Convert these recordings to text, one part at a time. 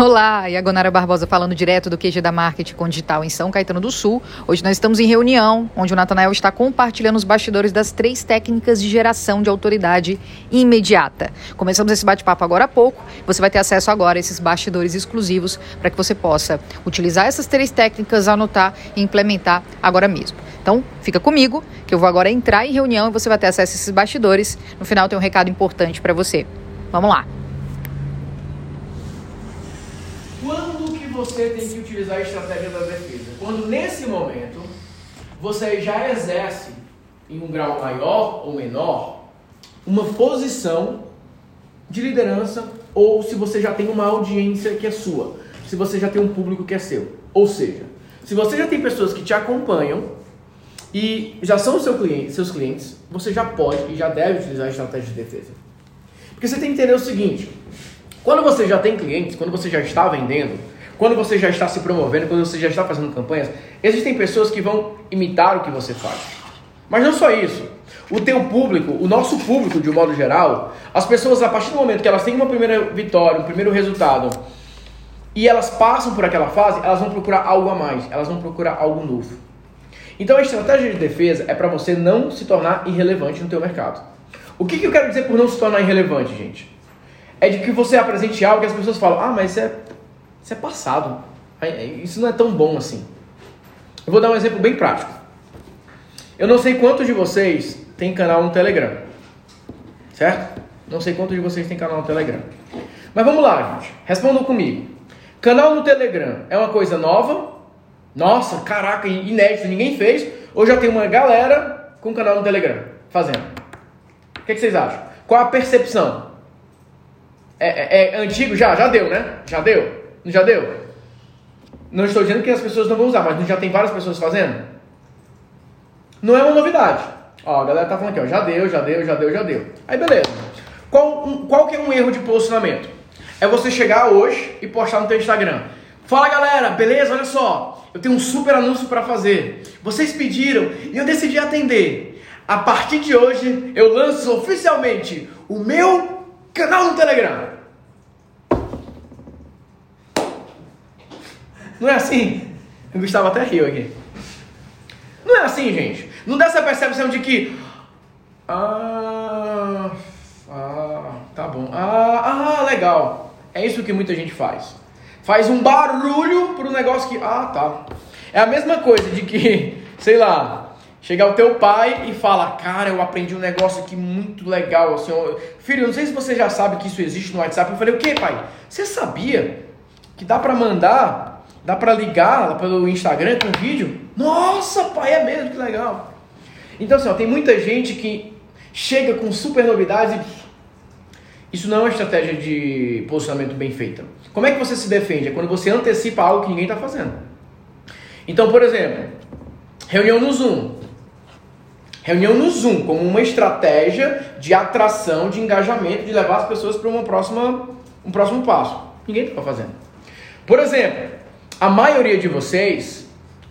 Olá, Iagonara Barbosa falando direto do QG da Marketing com Digital em São Caetano do Sul. Hoje nós estamos em reunião, onde o Natanael está compartilhando os bastidores das três técnicas de geração de autoridade imediata. Começamos esse bate-papo agora há pouco. Você vai ter acesso agora a esses bastidores exclusivos para que você possa utilizar essas três técnicas, anotar e implementar agora mesmo. Então, fica comigo, que eu vou agora entrar em reunião e você vai ter acesso a esses bastidores. No final tem um recado importante para você. Vamos lá. Você tem que utilizar a estratégia da defesa? Quando nesse momento você já exerce em um grau maior ou menor uma posição de liderança ou se você já tem uma audiência que é sua, se você já tem um público que é seu. Ou seja, se você já tem pessoas que te acompanham e já são seu cliente, seus clientes, você já pode e já deve utilizar a estratégia de defesa. Porque você tem que entender o seguinte: quando você já tem clientes, quando você já está vendendo, quando você já está se promovendo, quando você já está fazendo campanhas, existem pessoas que vão imitar o que você faz. Mas não só isso. O teu público, o nosso público de um modo geral, as pessoas a partir do momento que elas têm uma primeira vitória, um primeiro resultado, e elas passam por aquela fase, elas vão procurar algo a mais, elas vão procurar algo novo. Então a estratégia de defesa é para você não se tornar irrelevante no teu mercado. O que, que eu quero dizer por não se tornar irrelevante, gente? É de que você apresente algo que as pessoas falam, ah, mas isso é isso é passado. Isso não é tão bom assim. Eu vou dar um exemplo bem prático. Eu não sei quantos de vocês têm canal no Telegram. Certo? Não sei quantos de vocês têm canal no Telegram. Mas vamos lá, gente. Respondam comigo. Canal no Telegram é uma coisa nova? Nossa, caraca, inédito, ninguém fez. Ou já tem uma galera com canal no Telegram fazendo? O que, que vocês acham? Qual a percepção? É, é, é antigo? Já? Já deu, né? Já deu? Não já deu? Não estou dizendo que as pessoas não vão usar, mas já tem várias pessoas fazendo? Não é uma novidade. Ó, a galera tá falando aqui, ó, já deu, já deu, já deu, já deu. Aí beleza. Qual, um, qual que é um erro de posicionamento? É você chegar hoje e postar no teu Instagram. Fala galera, beleza? Olha só, eu tenho um super anúncio para fazer. Vocês pediram e eu decidi atender. A partir de hoje eu lanço oficialmente o meu canal no Telegram. Não é assim? O Gustavo até riu aqui. Não é assim, gente. Não dá essa percepção de que. Ah. Ah, tá bom. Ah, ah, legal. É isso que muita gente faz. Faz um barulho pro negócio que. Ah, tá. É a mesma coisa de que, sei lá, chegar o teu pai e fala, cara, eu aprendi um negócio aqui muito legal. Assim, filho, não sei se você já sabe que isso existe no WhatsApp. Eu falei, o que, pai? Você sabia que dá para mandar Dá para ligar pelo Instagram com vídeo? Nossa, pai, é mesmo, que legal. Então, assim, ó, tem muita gente que chega com super novidades e isso não é uma estratégia de posicionamento bem feita. Como é que você se defende? É quando você antecipa algo que ninguém está fazendo. Então, por exemplo, reunião no Zoom. Reunião no Zoom como uma estratégia de atração, de engajamento, de levar as pessoas para uma próxima, um próximo passo. Ninguém está fazendo. Por exemplo, a maioria de vocês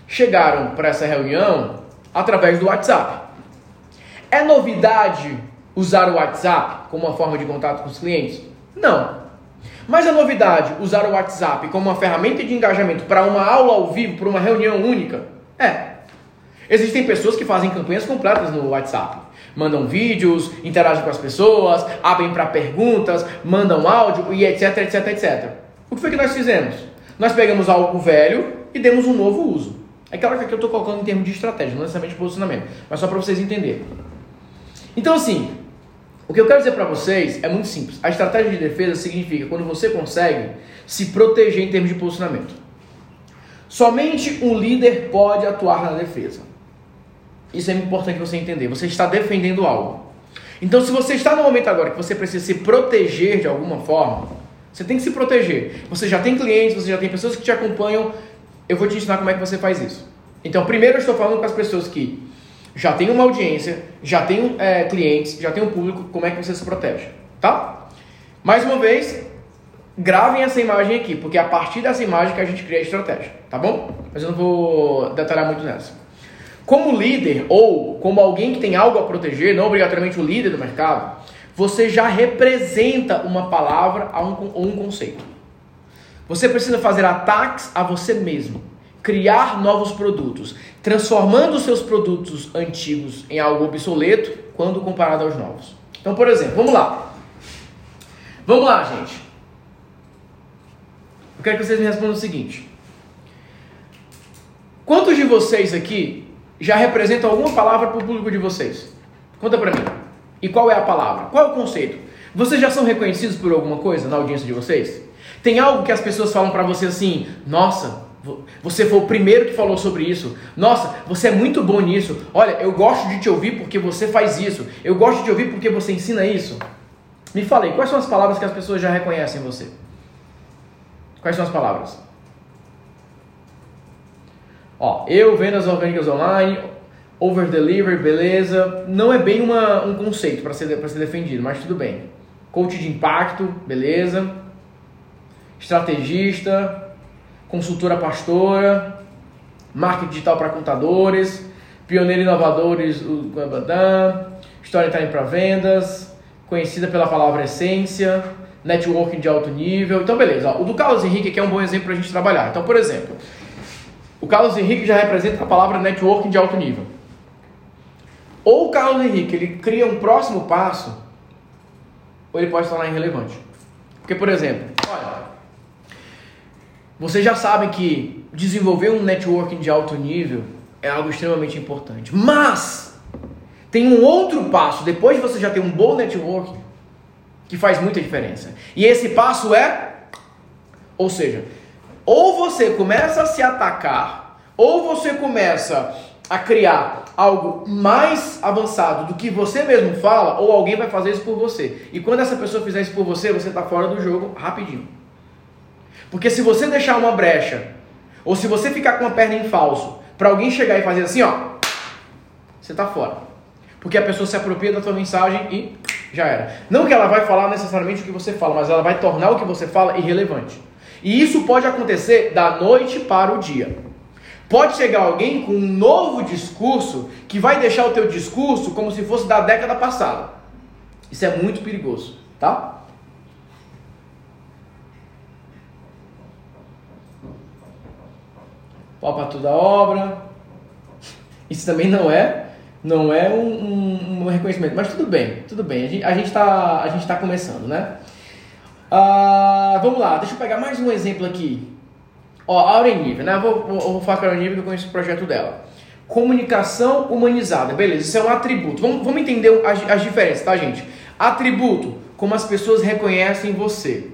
chegaram para essa reunião através do WhatsApp. É novidade usar o WhatsApp como uma forma de contato com os clientes? Não. Mas é novidade usar o WhatsApp como uma ferramenta de engajamento para uma aula ao vivo, para uma reunião única? É. Existem pessoas que fazem campanhas completas no WhatsApp. Mandam vídeos, interagem com as pessoas, abrem para perguntas, mandam áudio e etc, etc, etc. O que foi que nós fizemos? Nós pegamos algo velho e demos um novo uso. É claro que aqui eu estou colocando em termos de estratégia, não necessariamente posicionamento, mas só para vocês entenderem. Então, assim, o que eu quero dizer para vocês é muito simples. A estratégia de defesa significa quando você consegue se proteger em termos de posicionamento. Somente um líder pode atuar na defesa. Isso é importante você entender. Você está defendendo algo. Então, se você está no momento agora que você precisa se proteger de alguma forma, você tem que se proteger. Você já tem clientes, você já tem pessoas que te acompanham. Eu vou te ensinar como é que você faz isso. Então, primeiro eu estou falando com as pessoas que já têm uma audiência, já têm é, clientes, já têm um público, como é que você se protege, tá? Mais uma vez, gravem essa imagem aqui, porque é a partir dessa imagem que a gente cria a estratégia, tá bom? Mas eu não vou detalhar muito nessa. Como líder ou como alguém que tem algo a proteger, não obrigatoriamente o líder do mercado, você já representa uma palavra ou um conceito. Você precisa fazer ataques a você mesmo, criar novos produtos, transformando os seus produtos antigos em algo obsoleto quando comparado aos novos. Então, por exemplo, vamos lá. Vamos lá, gente. Eu quero que vocês me respondam o seguinte: Quantos de vocês aqui já representam alguma palavra para o público de vocês? Conta para mim. E qual é a palavra? Qual é o conceito? Vocês já são reconhecidos por alguma coisa na audiência de vocês? Tem algo que as pessoas falam para você assim: "Nossa, você foi o primeiro que falou sobre isso. Nossa, você é muito bom nisso. Olha, eu gosto de te ouvir porque você faz isso. Eu gosto de te ouvir porque você ensina isso." Me falei, quais são as palavras que as pessoas já reconhecem em você? Quais são as palavras? Ó, eu, vendas orgânicas online, over deliver, beleza. Não é bem uma, um conceito para ser, ser defendido, mas tudo bem. Coach de impacto, beleza. Estrategista, consultora pastora, marketing digital para contadores, pioneiro inovadores, o storytelling para vendas, conhecida pela palavra essência, networking de alto nível. Então, beleza. O do Carlos Henrique aqui é um bom exemplo para a gente trabalhar. Então, por exemplo, o Carlos Henrique já representa a palavra networking de alto nível. Ou o Carlos Henrique ele cria um próximo passo, ou ele pode se tornar irrelevante. Porque, por exemplo, olha, vocês já sabem que desenvolver um networking de alto nível é algo extremamente importante. Mas tem um outro passo, depois de você já ter um bom networking, que faz muita diferença. E esse passo é, ou seja, ou você começa a se atacar, ou você começa a criar algo mais avançado do que você mesmo fala, ou alguém vai fazer isso por você. E quando essa pessoa fizer isso por você, você está fora do jogo rapidinho. Porque se você deixar uma brecha, ou se você ficar com uma perna em falso, para alguém chegar e fazer assim, ó, você está fora. Porque a pessoa se apropria da tua mensagem e já era. Não que ela vai falar necessariamente o que você fala, mas ela vai tornar o que você fala irrelevante. E isso pode acontecer da noite para o dia. Pode chegar alguém com um novo discurso que vai deixar o teu discurso como se fosse da década passada. Isso é muito perigoso, tá? Pau para toda obra. Isso também não é não é um, um, um, reconhecimento, mas tudo bem, tudo bem. A gente está a gente tá começando, né? Ah, vamos lá, deixa eu pegar mais um exemplo aqui. Ó, a Aurenive, né? Eu vou, vou, vou falar com a Aurenive que eu conheço o projeto dela. Comunicação humanizada, beleza, isso é um atributo. Vamos, vamos entender as, as diferenças, tá, gente? Atributo, como as pessoas reconhecem você.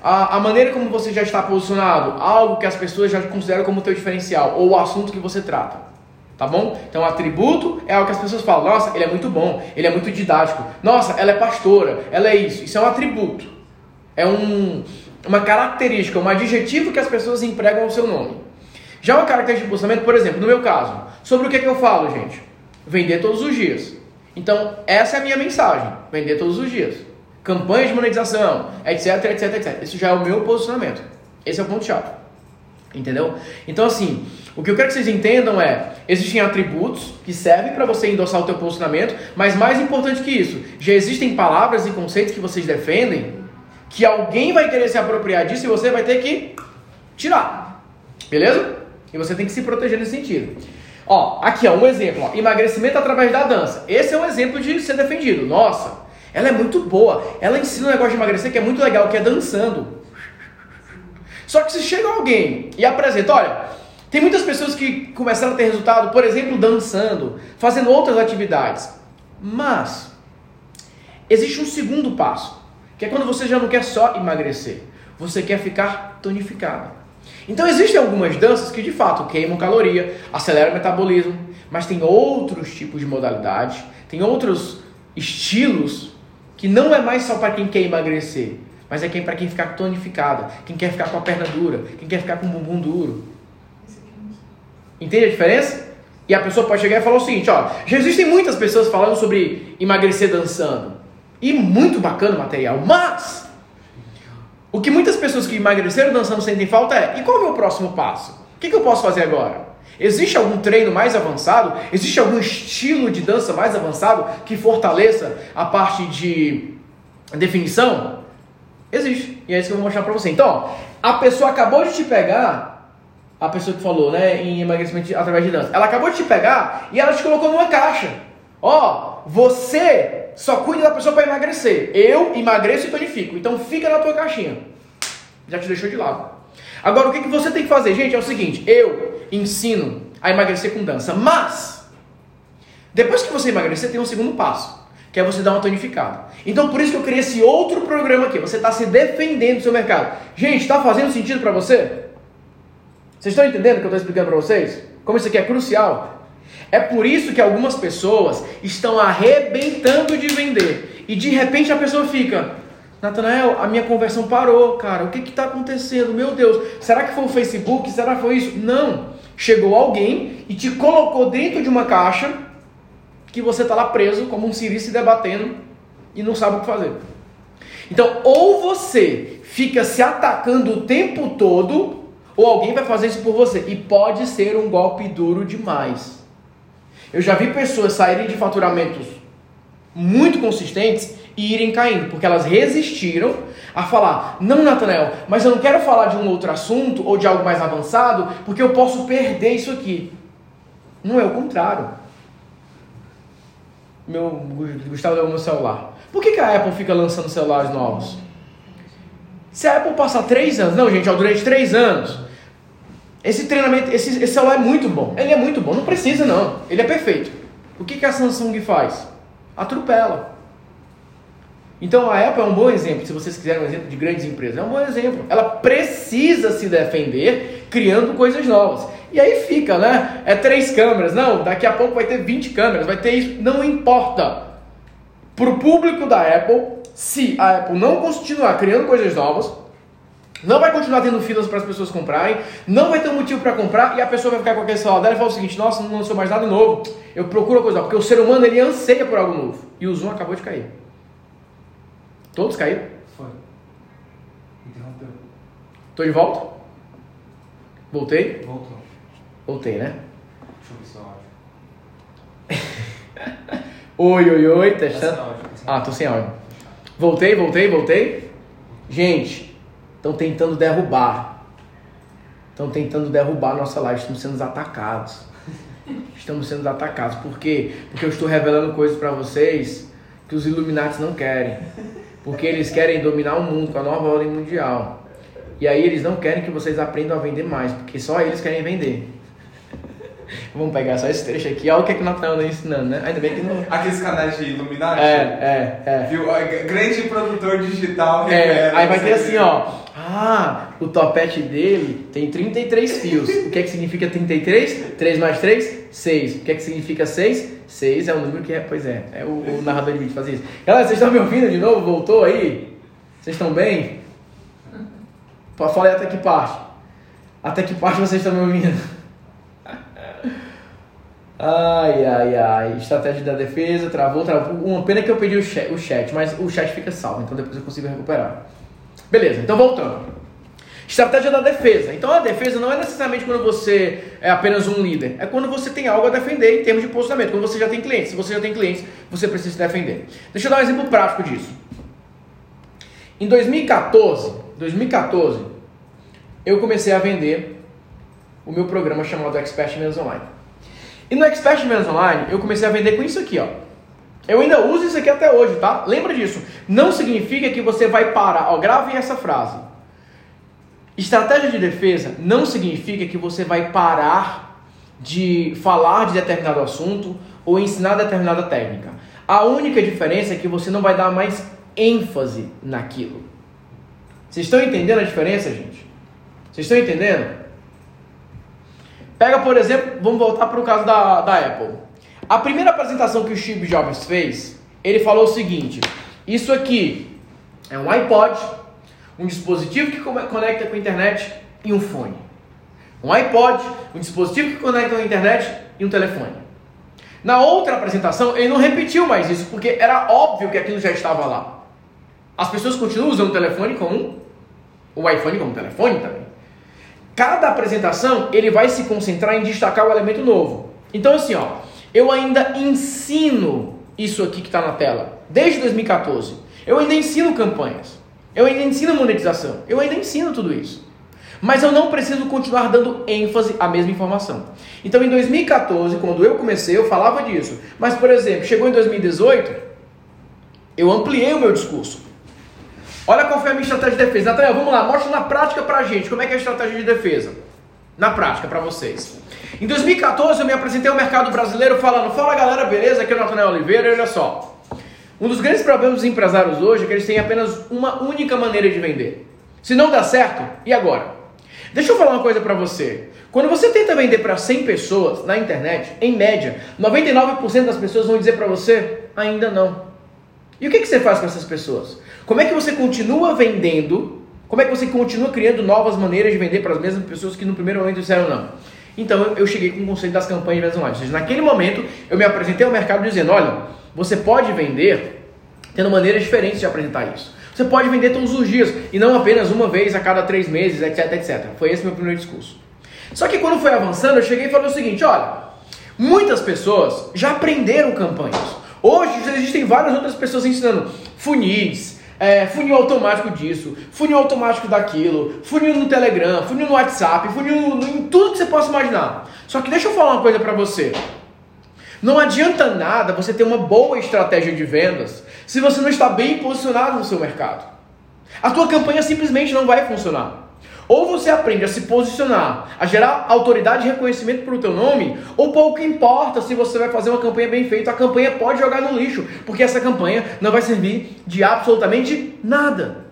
A, a, maneira como você já está posicionado, algo que as pessoas já consideram como teu diferencial, ou o assunto que você trata. Tá bom? Então, atributo é algo que as pessoas falam: nossa, ele é muito bom, ele é muito didático, nossa, ela é pastora, ela é isso. Isso é um atributo. É um, uma característica, um adjetivo que as pessoas empregam ao seu nome. Já uma característica de posicionamento, por exemplo, no meu caso, sobre o que, é que eu falo, gente? Vender todos os dias. Então, essa é a minha mensagem: vender todos os dias. Campanha de monetização, etc, etc, etc. Isso já é o meu posicionamento. Esse é o ponto-chave. Entendeu? Então, assim, o que eu quero que vocês entendam é: existem atributos que servem para você endossar o teu posicionamento, mas mais importante que isso, já existem palavras e conceitos que vocês defendem que alguém vai querer se apropriar disso e você vai ter que tirar. Beleza? E você tem que se proteger nesse sentido. Ó, aqui ó, um exemplo, ó, emagrecimento através da dança. Esse é um exemplo de ser defendido. Nossa, ela é muito boa. Ela ensina um negócio de emagrecer que é muito legal, que é dançando. Só que se chega alguém e apresenta, olha, tem muitas pessoas que começaram a ter resultado, por exemplo, dançando, fazendo outras atividades. Mas existe um segundo passo que é quando você já não quer só emagrecer, você quer ficar tonificado. Então existem algumas danças que de fato queimam caloria, aceleram o metabolismo, mas tem outros tipos de modalidades, tem outros estilos que não é mais só para quem quer emagrecer, mas é quem para quem ficar tonificado, quem quer ficar com a perna dura, quem quer ficar com o bumbum duro. Entende a diferença? E a pessoa pode chegar e falar o seguinte, ó, já existem muitas pessoas falando sobre emagrecer dançando. E muito bacana o material. Mas o que muitas pessoas que emagreceram dançando sentem falta é: e qual é o meu próximo passo? O que, que eu posso fazer agora? Existe algum treino mais avançado? Existe algum estilo de dança mais avançado que fortaleça a parte de definição? Existe. E é isso que eu vou mostrar para você. Então, A pessoa acabou de te pegar, a pessoa que falou, né, em emagrecimento através de dança, ela acabou de te pegar e ela te colocou numa caixa. Ó, você só cuida da pessoa para emagrecer. Eu emagreço e tonifico. Então fica na tua caixinha. Já te deixou de lado. Agora o que, que você tem que fazer, gente? É o seguinte: eu ensino a emagrecer com dança, mas depois que você emagrecer, tem um segundo passo, que é você dar uma tonificada. Então por isso que eu criei esse outro programa aqui. Você está se defendendo do seu mercado. Gente, está fazendo sentido para você? Vocês estão entendendo o que eu estou explicando para vocês? Como isso aqui é crucial? É por isso que algumas pessoas estão arrebentando de vender. E de repente a pessoa fica, Natanael, a minha conversão parou, cara. O que está acontecendo? Meu Deus, será que foi o Facebook? Será que foi isso? Não. Chegou alguém e te colocou dentro de uma caixa que você está lá preso, como um siri se debatendo e não sabe o que fazer. Então, ou você fica se atacando o tempo todo, ou alguém vai fazer isso por você. E pode ser um golpe duro demais. Eu já vi pessoas saírem de faturamentos muito consistentes e irem caindo, porque elas resistiram a falar: Não, Natanael, mas eu não quero falar de um outro assunto ou de algo mais avançado, porque eu posso perder isso aqui. Não é o contrário. Meu Gustavo deu meu celular. Por que, que a Apple fica lançando celulares novos? Se a Apple passar três anos, não, gente, ó, durante três anos, esse treinamento, esse, esse celular é muito bom. Ele é muito bom, não precisa não. Ele é perfeito. O que, que a Samsung faz? Atropela. Então a Apple é um bom exemplo, se vocês quiserem um exemplo de grandes empresas, é um bom exemplo. Ela precisa se defender criando coisas novas. E aí fica, né? É três câmeras. Não, daqui a pouco vai ter 20 câmeras, vai ter isso. Não importa. Para o público da Apple, se a Apple não continuar criando coisas novas, não vai continuar tendo filas para as pessoas comprarem, não vai ter um motivo para comprar e a pessoa vai ficar com aquele celular dela e falar o seguinte: nossa, não lançou mais nada novo. Eu procuro coisa nova, porque o ser humano ele anseia por algo novo. E o Zoom acabou de cair. Todos caíram? Foi. Interrompeu. Tô de volta? Voltei? Voltou. Voltei, né? Deixa eu ver seu áudio. Oi, oi, oi, Tá sem testando. áudio, tá sem Ah, tô sem áudio. Voltei, voltei, voltei. Gente, estão tentando derrubar. Estão tentando derrubar a nossa live. Estamos sendo atacados. Estamos sendo atacados. Por quê? Porque eu estou revelando coisas para vocês que os Illuminati não querem. Porque eles querem dominar o mundo com a nova ordem mundial. E aí eles não querem que vocês aprendam a vender mais, porque só eles querem vender. Vamos pegar só esse trecho aqui. Olha o que, é que o Nathanael está ensinando, né? Ainda bem que não. Aqueles canais de Illuminati. É, é, é. Viu? Grande produtor digital. É, aí vai ter assim, ó. Ah, o topete dele tem 33 fios. O que é que significa 33? 3 mais 3? 6. O que é que significa 6? 6 é um número que é, pois é, é o, o narrador de vídeo fazia isso. Galera, vocês estão me ouvindo de novo? Voltou aí? Vocês estão bem? Aí até que parte. Até que parte vocês estão me ouvindo? Ai, ai, ai. Estratégia da defesa, travou, travou. Uma pena que eu perdi o chat, o chat, mas o chat fica salvo, então depois eu consigo recuperar. Beleza, então voltando. Estratégia da defesa. Então a defesa não é necessariamente quando você é apenas um líder, é quando você tem algo a defender em termos de posicionamento, quando você já tem clientes. Se você já tem clientes, você precisa se defender. Deixa eu dar um exemplo prático disso. Em 2014, 2014, eu comecei a vender o meu programa chamado Expert Menos Online. E no Expert Menos Online, eu comecei a vender com isso aqui, ó. Eu ainda uso isso aqui até hoje, tá? Lembra disso. Não significa que você vai parar. Ó, gravem essa frase. Estratégia de defesa não significa que você vai parar de falar de determinado assunto ou ensinar determinada técnica. A única diferença é que você não vai dar mais ênfase naquilo. Vocês estão entendendo a diferença, gente? Vocês estão entendendo? Pega, por exemplo, vamos voltar para o caso da, da Apple. A primeira apresentação que o Steve Jobs fez, ele falou o seguinte: Isso aqui é um iPod, um dispositivo que conecta com a internet e um fone. Um iPod, um dispositivo que conecta com a internet e um telefone. Na outra apresentação, ele não repetiu mais isso, porque era óbvio que aquilo já estava lá. As pessoas continuam usando o telefone como o iPhone como telefone também. Cada apresentação ele vai se concentrar em destacar o elemento novo. Então assim, ó, eu ainda ensino isso aqui que está na tela desde 2014. Eu ainda ensino campanhas. Eu ainda ensino monetização. Eu ainda ensino tudo isso. Mas eu não preciso continuar dando ênfase à mesma informação. Então, em 2014, quando eu comecei, eu falava disso. Mas, por exemplo, chegou em 2018, eu ampliei o meu discurso. Olha qual foi a minha estratégia de defesa. Nathaniel, vamos lá, mostra na prática pra gente como é que é a estratégia de defesa. Na prática, para vocês. Em 2014, eu me apresentei ao mercado brasileiro falando: Fala galera, beleza? Aqui é o Nathaniel Oliveira. E olha só. Um dos grandes problemas dos empresários hoje é que eles têm apenas uma única maneira de vender. Se não dá certo, e agora? Deixa eu falar uma coisa para você. Quando você tenta vender para 100 pessoas na internet, em média, 99% das pessoas vão dizer para você ainda não. E o que, que você faz com essas pessoas? Como é que você continua vendendo? Como é que você continua criando novas maneiras de vender para as mesmas pessoas que no primeiro momento disseram não? Então eu cheguei com o conceito das campanhas de vendas online. Ou seja, naquele momento eu me apresentei ao mercado dizendo: olha, você pode vender tendo maneiras diferentes de apresentar isso. Você pode vender todos os dias e não apenas uma vez a cada três meses, etc, etc. Foi esse meu primeiro discurso. Só que quando foi avançando, eu cheguei e falei o seguinte: olha, muitas pessoas já aprenderam campanhas. Hoje existem várias outras pessoas ensinando funis, é, funil automático disso, funil automático daquilo, funil no Telegram, funil no WhatsApp, funil no, no, em tudo que você possa imaginar. Só que deixa eu falar uma coisa para você. Não adianta nada você ter uma boa estratégia de vendas se você não está bem posicionado no seu mercado. A tua campanha simplesmente não vai funcionar. Ou você aprende a se posicionar, a gerar autoridade e reconhecimento para o teu nome, ou pouco importa se você vai fazer uma campanha bem feita, a campanha pode jogar no lixo, porque essa campanha não vai servir de absolutamente nada.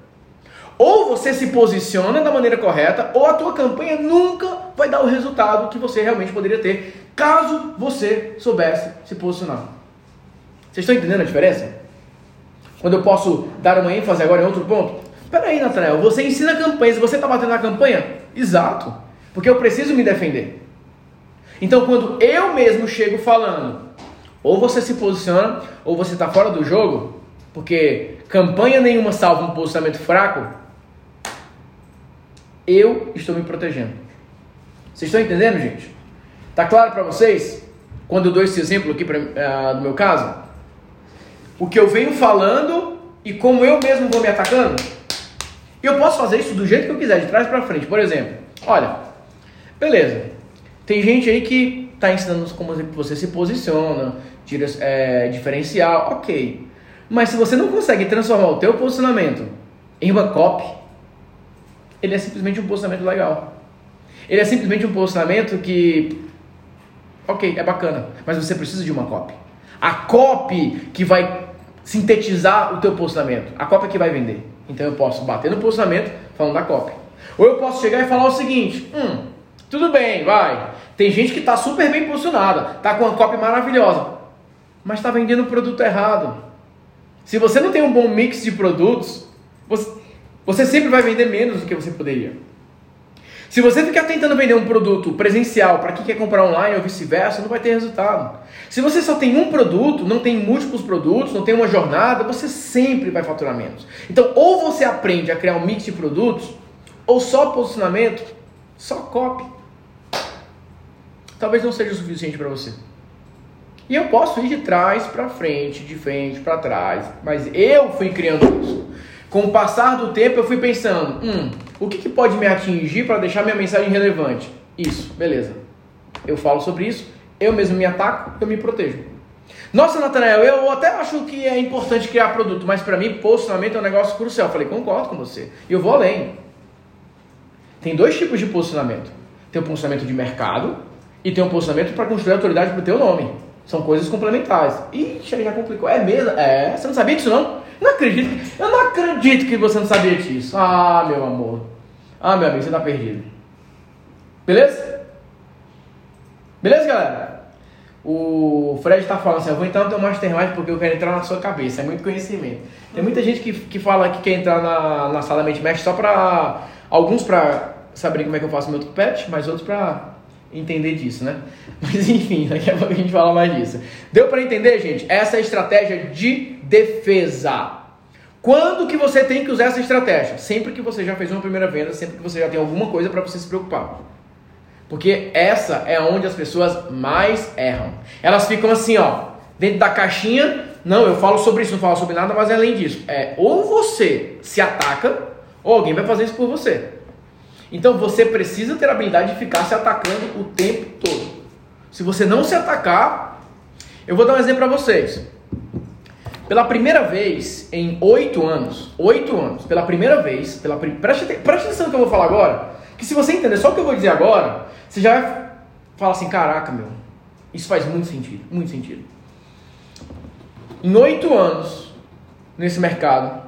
Ou você se posiciona da maneira correta, ou a tua campanha nunca vai dar o resultado que você realmente poderia ter, caso você soubesse se posicionar. Vocês estão entendendo a diferença? Quando eu posso dar uma ênfase agora em outro ponto? Peraí, Natanael, você ensina campanhas, você está batendo na campanha? Exato, porque eu preciso me defender. Então, quando eu mesmo chego falando, ou você se posiciona, ou você está fora do jogo, porque campanha nenhuma salva um posicionamento fraco, eu estou me protegendo. Vocês estão entendendo, gente? Tá claro para vocês? Quando eu dou esse exemplo aqui pra, uh, no meu caso, o que eu venho falando e como eu mesmo vou me atacando? E eu posso fazer isso do jeito que eu quiser, de trás para frente. Por exemplo, olha, beleza. Tem gente aí que está ensinando como você se posiciona, tira, é, diferencial, ok. Mas se você não consegue transformar o teu posicionamento em uma copy, ele é simplesmente um posicionamento legal. Ele é simplesmente um posicionamento que, ok, é bacana, mas você precisa de uma copy. A copy que vai sintetizar o teu posicionamento, a copy que vai vender. Então eu posso bater no posicionamento falando da cópia. Ou eu posso chegar e falar o seguinte: hum, tudo bem, vai. Tem gente que está super bem posicionada, está com uma cópia maravilhosa, mas está vendendo o produto errado. Se você não tem um bom mix de produtos, você, você sempre vai vender menos do que você poderia. Se você ficar tentando vender um produto presencial para quem quer comprar online ou vice-versa, não vai ter resultado. Se você só tem um produto, não tem múltiplos produtos, não tem uma jornada, você sempre vai faturar menos. Então, ou você aprende a criar um mix de produtos, ou só posicionamento, só copy. Talvez não seja o suficiente para você. E eu posso ir de trás para frente, de frente para trás, mas eu fui criando isso. Com o passar do tempo, eu fui pensando: hum, o que, que pode me atingir para deixar minha mensagem relevante? Isso, beleza. Eu falo sobre isso, eu mesmo me ataco, eu me protejo. Nossa, Natanael, eu até acho que é importante criar produto, mas para mim, posicionamento é um negócio crucial. Eu falei, concordo com você. E eu vou além. Tem dois tipos de posicionamento: tem o posicionamento de mercado e tem o posicionamento para construir autoridade para o teu nome. São coisas complementares. Ixi, já complicou. É mesmo? É, você não sabia disso não? Não acredito. Eu não acredito que você não sabia disso. Ah, meu amor. Ah, meu amigo, você tá perdido. Beleza? Beleza, galera? O Fred tá falando assim, eu vou entrar no teu mastermind porque eu quero entrar na sua cabeça. É muito conhecimento. Tem muita gente que, que fala que quer entrar na, na sala mente mestre só pra... Alguns pra saber como é que eu faço meu tupete, mas outros pra entender disso, né? Mas enfim, daqui a pouco a gente fala mais disso. Deu para entender, gente? Essa é a estratégia de defesa. Quando que você tem que usar essa estratégia? Sempre que você já fez uma primeira venda, sempre que você já tem alguma coisa para você se preocupar. Porque essa é onde as pessoas mais erram. Elas ficam assim, ó, dentro da caixinha. Não, eu falo sobre isso, não falo sobre nada, mas além disso, é ou você se ataca, ou alguém vai fazer isso por você. Então você precisa ter a habilidade de ficar se atacando o tempo todo. Se você não se atacar, eu vou dar um exemplo para vocês. Pela primeira vez em oito anos, oito anos, pela primeira vez, pela pri... preste, preste atenção no que eu vou falar agora, que se você entender só o que eu vou dizer agora, você já vai falar assim, caraca, meu, isso faz muito sentido, muito sentido. Em oito anos nesse mercado,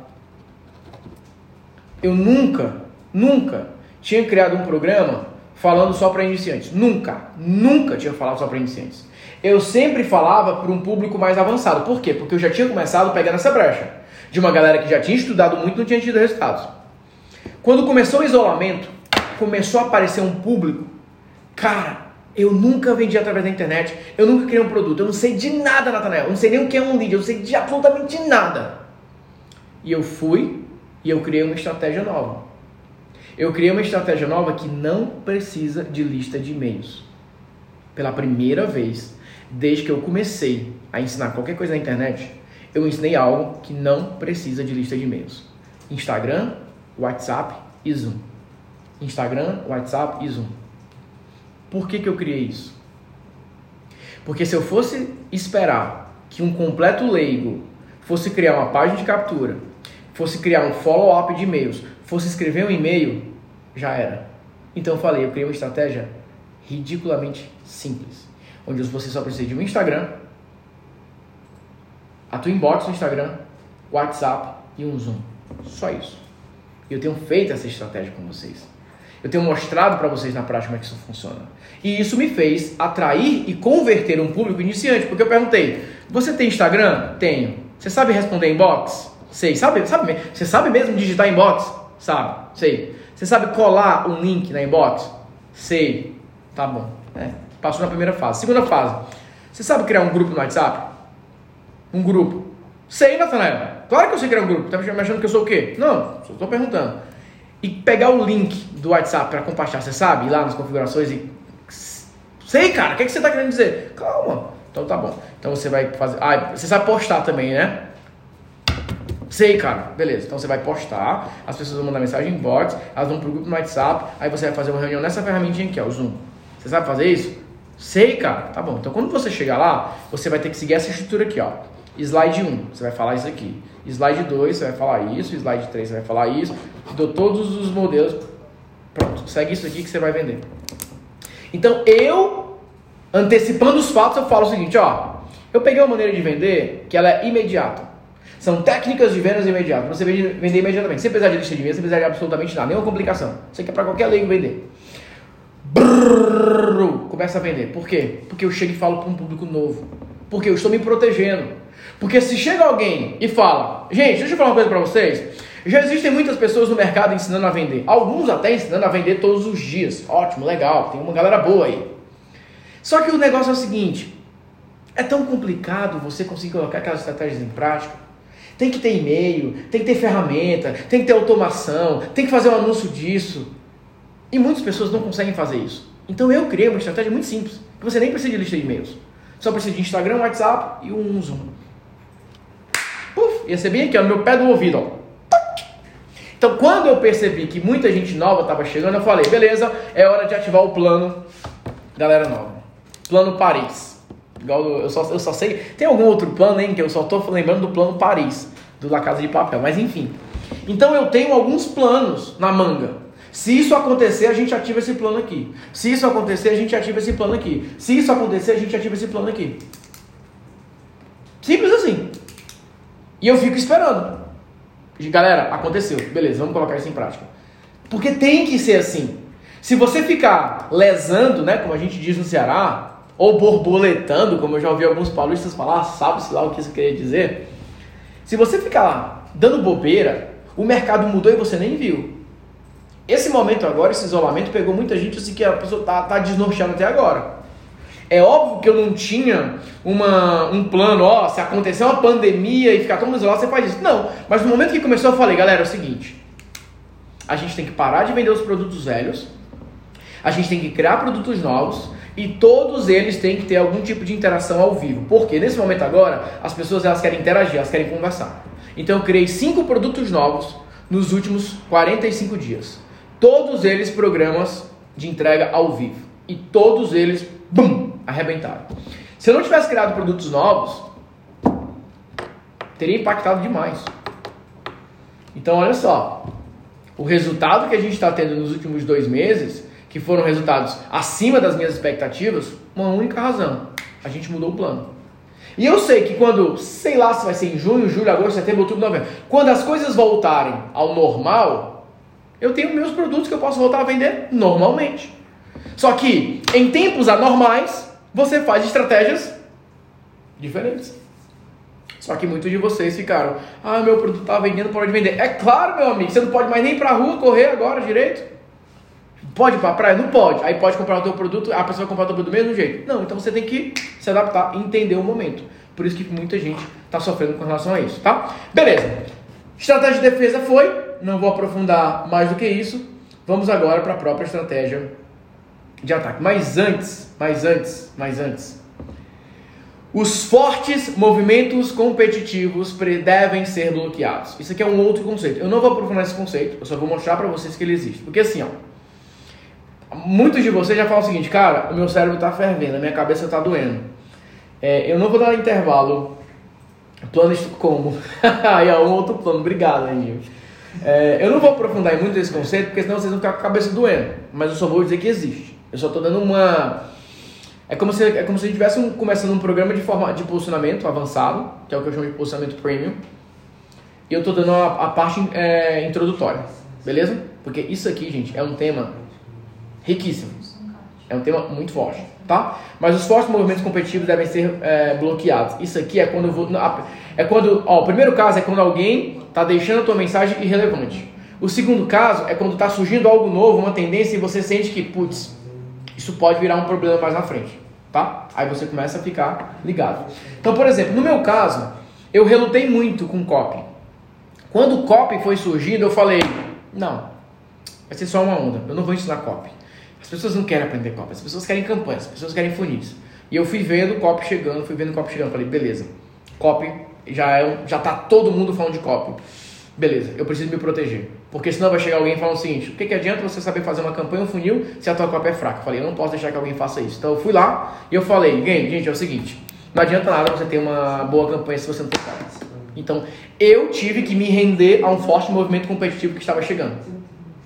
eu nunca, nunca tinha criado um programa falando só para iniciantes. Nunca, nunca tinha falado só para iniciantes eu sempre falava para um público mais avançado. Por quê? Porque eu já tinha começado pegando essa brecha de uma galera que já tinha estudado muito e não tinha tido resultados. Quando começou o isolamento, começou a aparecer um público. Cara, eu nunca vendi através da internet, eu nunca criei um produto, eu não sei de nada, Nathanael, eu não sei nem o que é um lead, eu não sei de absolutamente nada. E eu fui e eu criei uma estratégia nova. Eu criei uma estratégia nova que não precisa de lista de e-mails. Pela primeira vez, desde que eu comecei a ensinar qualquer coisa na internet, eu ensinei algo que não precisa de lista de e-mails. Instagram, WhatsApp e Zoom. Instagram, WhatsApp e Zoom. Por que, que eu criei isso? Porque se eu fosse esperar que um completo leigo fosse criar uma página de captura, fosse criar um follow-up de e-mails, fosse escrever um e-mail, já era. Então eu falei, eu criei uma estratégia ridiculamente simples onde você só precisa de um Instagram, a tua inbox no Instagram, WhatsApp e um Zoom. Só isso. E eu tenho feito essa estratégia com vocês. Eu tenho mostrado para vocês na prática como é que isso funciona. E isso me fez atrair e converter um público iniciante, porque eu perguntei: "Você tem Instagram?" Tenho. Você sabe responder inbox? Sei. Sabe, sabe, você sabe mesmo digitar inbox? Sabe. Sei. Você sabe colar um link na inbox? Sei. Tá bom. É. Passou na primeira fase. Segunda fase. Você sabe criar um grupo no WhatsApp? Um grupo. Sei, Natanael. Claro que eu sei criar um grupo. Tá me achando que eu sou o quê? Não, só estou perguntando. E pegar o link do WhatsApp para compartilhar, você sabe? Ir lá nas configurações e. Sei, cara, o que, é que você está querendo dizer? Calma. Então tá bom. Então você vai fazer. Ah, você sabe postar também, né? Sei, cara. Beleza. Então você vai postar, as pessoas vão mandar mensagem em box, elas vão pro grupo no WhatsApp, aí você vai fazer uma reunião nessa ferramentinha aqui, ó, o Zoom. Você sabe fazer isso? Sei, cara. Tá bom. Então quando você chegar lá, você vai ter que seguir essa estrutura aqui, ó. Slide 1, você vai falar isso aqui. Slide 2, você vai falar isso. Slide 3, você vai falar isso. Te dou todos os modelos. Pronto, segue isso aqui que você vai vender. Então eu, antecipando os fatos, eu falo o seguinte, ó. Eu peguei uma maneira de vender que ela é imediata. São técnicas de vendas imediatas. Você vender imediatamente. Sem precisar de lista de vendas, sem precisar de absolutamente nada. Nenhuma complicação. Isso aqui é para qualquer leigo vender. Brrr, começa a vender. Por quê? Porque eu chego e falo para um público novo. Porque eu estou me protegendo. Porque se chega alguém e fala, gente, deixa eu falar uma coisa para vocês. Já existem muitas pessoas no mercado ensinando a vender. Alguns até ensinando a vender todos os dias. Ótimo, legal, tem uma galera boa aí. Só que o negócio é o seguinte: é tão complicado você conseguir colocar aquelas estratégias em prática. Tem que ter e-mail, tem que ter ferramenta, tem que ter automação, tem que fazer um anúncio disso. E muitas pessoas não conseguem fazer isso. Então eu criei uma estratégia muito simples, que você nem precisa de lista de e-mails. Só precisa de Instagram, WhatsApp e um Zoom. Puf, ia ser bem aqui, ó, no meu pé do ouvido, ó. Então, quando eu percebi que muita gente nova estava chegando, eu falei, beleza, é hora de ativar o plano galera nova. Plano Paris. Igual eu só, eu só sei. Tem algum outro plano, hein? Que eu só estou lembrando do plano Paris, do La Casa de Papel. Mas enfim. Então eu tenho alguns planos na manga. Se isso acontecer, a gente ativa esse plano aqui. Se isso acontecer, a gente ativa esse plano aqui. Se isso acontecer, a gente ativa esse plano aqui. Simples assim. E eu fico esperando. Galera, aconteceu. Beleza, vamos colocar isso em prática. Porque tem que ser assim. Se você ficar lesando, né, como a gente diz no Ceará, ou borboletando, como eu já ouvi alguns paulistas falar, sabe-se lá o que isso queria dizer. Se você ficar dando bobeira, o mercado mudou e você nem viu. Esse momento agora, esse isolamento, pegou muita gente assim que a pessoa tá, tá desnorteando até agora. É óbvio que eu não tinha uma, um plano, ó, se acontecer uma pandemia e ficar todo mundo isolado, você faz isso. Não, mas no momento que começou, eu falei, galera, é o seguinte: a gente tem que parar de vender os produtos velhos, a gente tem que criar produtos novos e todos eles têm que ter algum tipo de interação ao vivo. Porque nesse momento agora, as pessoas elas querem interagir, elas querem conversar. Então eu criei cinco produtos novos nos últimos 45 dias Todos eles programas de entrega ao vivo. E todos eles, bum, arrebentaram. Se eu não tivesse criado produtos novos, teria impactado demais. Então, olha só. O resultado que a gente está tendo nos últimos dois meses, que foram resultados acima das minhas expectativas, uma única razão. A gente mudou o plano. E eu sei que quando, sei lá se vai ser em junho, julho, agosto, setembro, outubro, novembro, quando as coisas voltarem ao normal, eu tenho meus produtos que eu posso voltar a vender normalmente. Só que em tempos anormais, você faz estratégias diferentes. Só que muitos de vocês ficaram, ah, meu produto está vendendo, pode vender. É claro, meu amigo, você não pode mais nem para a rua correr agora direito. Pode ir para a praia? Não pode. Aí pode comprar o teu produto, a pessoa comprar o teu produto do mesmo jeito. Não, então você tem que se adaptar entender o momento. Por isso que muita gente está sofrendo com relação a isso, tá? Beleza. Estratégia de defesa foi, não vou aprofundar mais do que isso. Vamos agora para a própria estratégia de ataque. Mas antes, mas antes, mas antes, os fortes movimentos competitivos devem ser bloqueados. Isso aqui é um outro conceito. Eu não vou aprofundar esse conceito, eu só vou mostrar para vocês que ele existe. Porque assim, ó, muitos de vocês já falam o seguinte, cara, o meu cérebro está fervendo, a minha cabeça está doendo. É, eu não vou dar intervalo. Plano como? Aí é um outro plano. Obrigado, Anil. É, eu não vou aprofundar muito esse conceito, porque senão vocês vão ficar com a cabeça doendo. Mas eu só vou dizer que existe. Eu só estou dando uma é como se é como se a gente estivesse um, começando um programa de forma de posicionamento avançado, que é o que eu chamo de posicionamento premium. E eu estou dando a, a parte é, introdutória, beleza? Porque isso aqui, gente, é um tema riquíssimo. É um tema muito forte, tá? Mas os fortes movimentos competitivos devem ser é, bloqueados. Isso aqui é quando eu vou, é quando, ó, o primeiro caso é quando alguém está deixando a tua mensagem irrelevante. O segundo caso é quando está surgindo algo novo, uma tendência e você sente que, putz, isso pode virar um problema mais na frente tá? Aí você começa a ficar ligado. Então, por exemplo, no meu caso, eu relutei muito com copy. Quando o copy foi surgindo, eu falei, não, vai ser só uma onda, eu não vou ensinar copy. As pessoas não querem aprender copy, as pessoas querem campanhas, as pessoas querem funis. E eu fui vendo o copy chegando, fui vendo o copy chegando, falei, beleza, copy já é, já tá todo mundo falando de copy. Beleza, eu preciso me proteger. Porque senão vai chegar alguém falando o seguinte: o que, que adianta você saber fazer uma campanha, um funil, se a tua cópia é fraca? Eu falei, eu não posso deixar que alguém faça isso. Então eu fui lá e eu falei, gente, é o seguinte: não adianta nada você ter uma boa campanha se você não tem cópia. Então eu tive que me render a um forte movimento competitivo que estava chegando.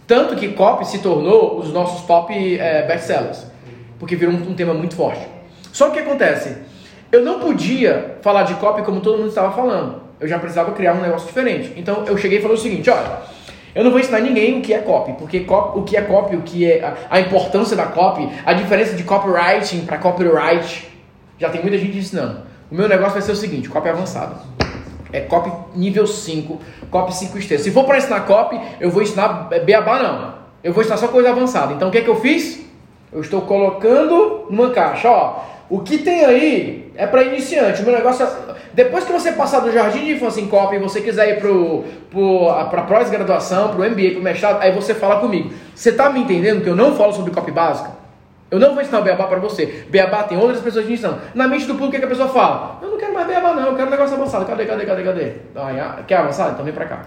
Tanto que copy se tornou os nossos top é, best-sellers, porque virou um, um tema muito forte. Só que o que acontece? Eu não podia falar de copy como todo mundo estava falando. Eu já precisava criar um negócio diferente. Então eu cheguei e falei o seguinte: olha, eu não vou ensinar ninguém o que é copy, porque copy, o que é copy, o que é a, a importância da copy, a diferença de copywriting para copyright. Já tem muita gente ensinando. O meu negócio vai ser o seguinte: copy avançado. É copy nível 5, copy 5 estrelas. Se for para ensinar copy, eu vou ensinar beabá não. Eu vou ensinar só coisa avançada. Então o que é que eu fiz? Eu estou colocando numa caixa, ó. O que tem aí é para iniciante. O meu negócio é depois que você passar do jardim de infância em COP e você quiser ir para a pós-graduação, para o MBA, para o mestrado, aí você fala comigo. Você está me entendendo que eu não falo sobre copy básica? Eu não vou ensinar o beabá para você. Beabá tem outras pessoas que ensinam. Na mente do público, o que, é que a pessoa fala? Eu não quero mais beabá, não. Eu quero um negócio avançado. Cadê, cadê, cadê, cadê? Quer avançado? Então vem para cá.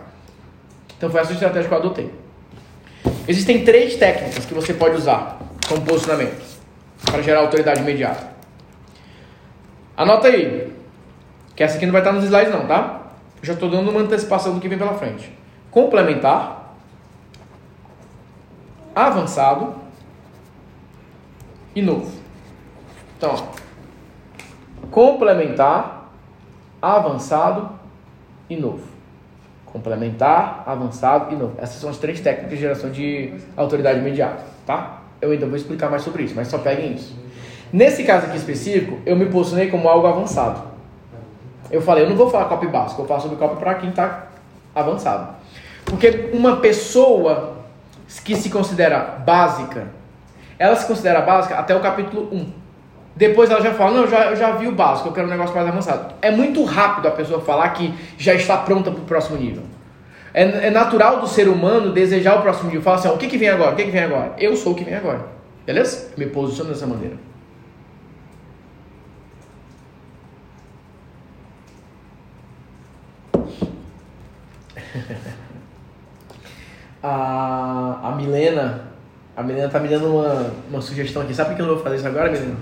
Então foi essa estratégia que eu adotei. Existem três técnicas que você pode usar como posicionamento para gerar autoridade imediata. Anota aí. Que essa aqui não vai estar nos slides não, tá? Já estou dando uma antecipação do que vem pela frente. Complementar, avançado e novo. Então, ó, complementar, avançado e novo. Complementar, avançado e novo. Essas são as três técnicas de geração de autoridade imediata, tá? Eu ainda vou explicar mais sobre isso, mas só peguem isso. Nesse caso aqui específico, eu me posicionei como algo avançado. Eu falei, eu não vou falar copy básico, eu falo sobre copy para quem está avançado. Porque uma pessoa que se considera básica, ela se considera básica até o capítulo 1. Depois ela já fala, não, eu já, eu já vi o básico, eu quero um negócio mais avançado. É muito rápido a pessoa falar que já está pronta para o próximo nível. É, é, natural do ser humano desejar o próximo nível. Falar assim, o que, que vem agora? O que, que vem agora? Eu sou o que vem agora. Beleza? Me posiciono dessa maneira. A, a Milena, a Milena tá me dando uma, uma sugestão aqui. Sabe por que eu não vou fazer isso agora, Milena?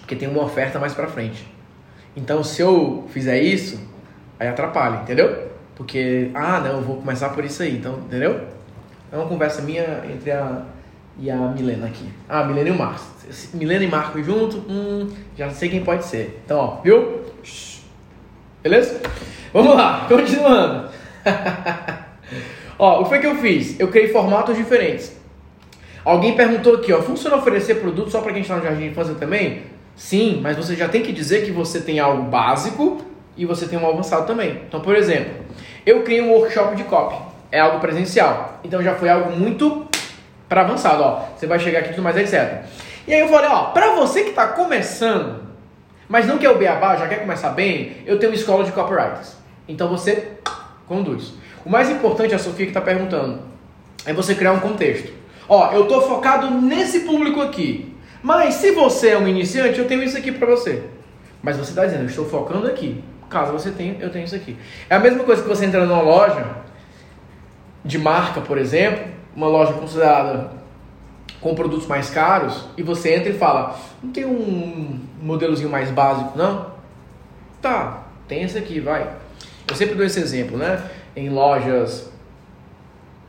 Porque tem uma oferta mais pra frente. Então, se eu fizer isso, aí atrapalha, entendeu? Porque, ah, não, eu vou começar por isso aí, então, entendeu? É uma conversa minha entre a e a Milena aqui. Ah, Milena e o Marcos. Milena e Marcos junto, hum, já sei quem pode ser. Então, ó, viu? Beleza? Vamos lá, continuando. ó, o que foi que eu fiz? Eu criei formatos diferentes. Alguém perguntou aqui, ó, funciona oferecer produto só para quem está no jardim de infância também? Sim, mas você já tem que dizer que você tem algo básico e você tem um avançado também. Então, por exemplo, eu criei um workshop de copy. É algo presencial. Então já foi algo muito para avançado, ó. Você vai chegar aqui tudo mais, etc. E aí eu falei, ó, para você que está começando, mas não quer o beabá, já quer começar bem, eu tenho uma escola de copywriters. Então você conduz. O mais importante, a Sofia que está perguntando, é você criar um contexto. Ó, eu tô focado nesse público aqui. Mas se você é um iniciante, eu tenho isso aqui para você. Mas você está dizendo, eu estou focando aqui. Caso você tenha, eu tenho isso aqui. É a mesma coisa que você entra numa loja de marca, por exemplo, uma loja considerada com produtos mais caros, e você entra e fala: Não tem um modelozinho mais básico, não? Tá, tem esse aqui, vai. Eu sempre dou esse exemplo, né? Em lojas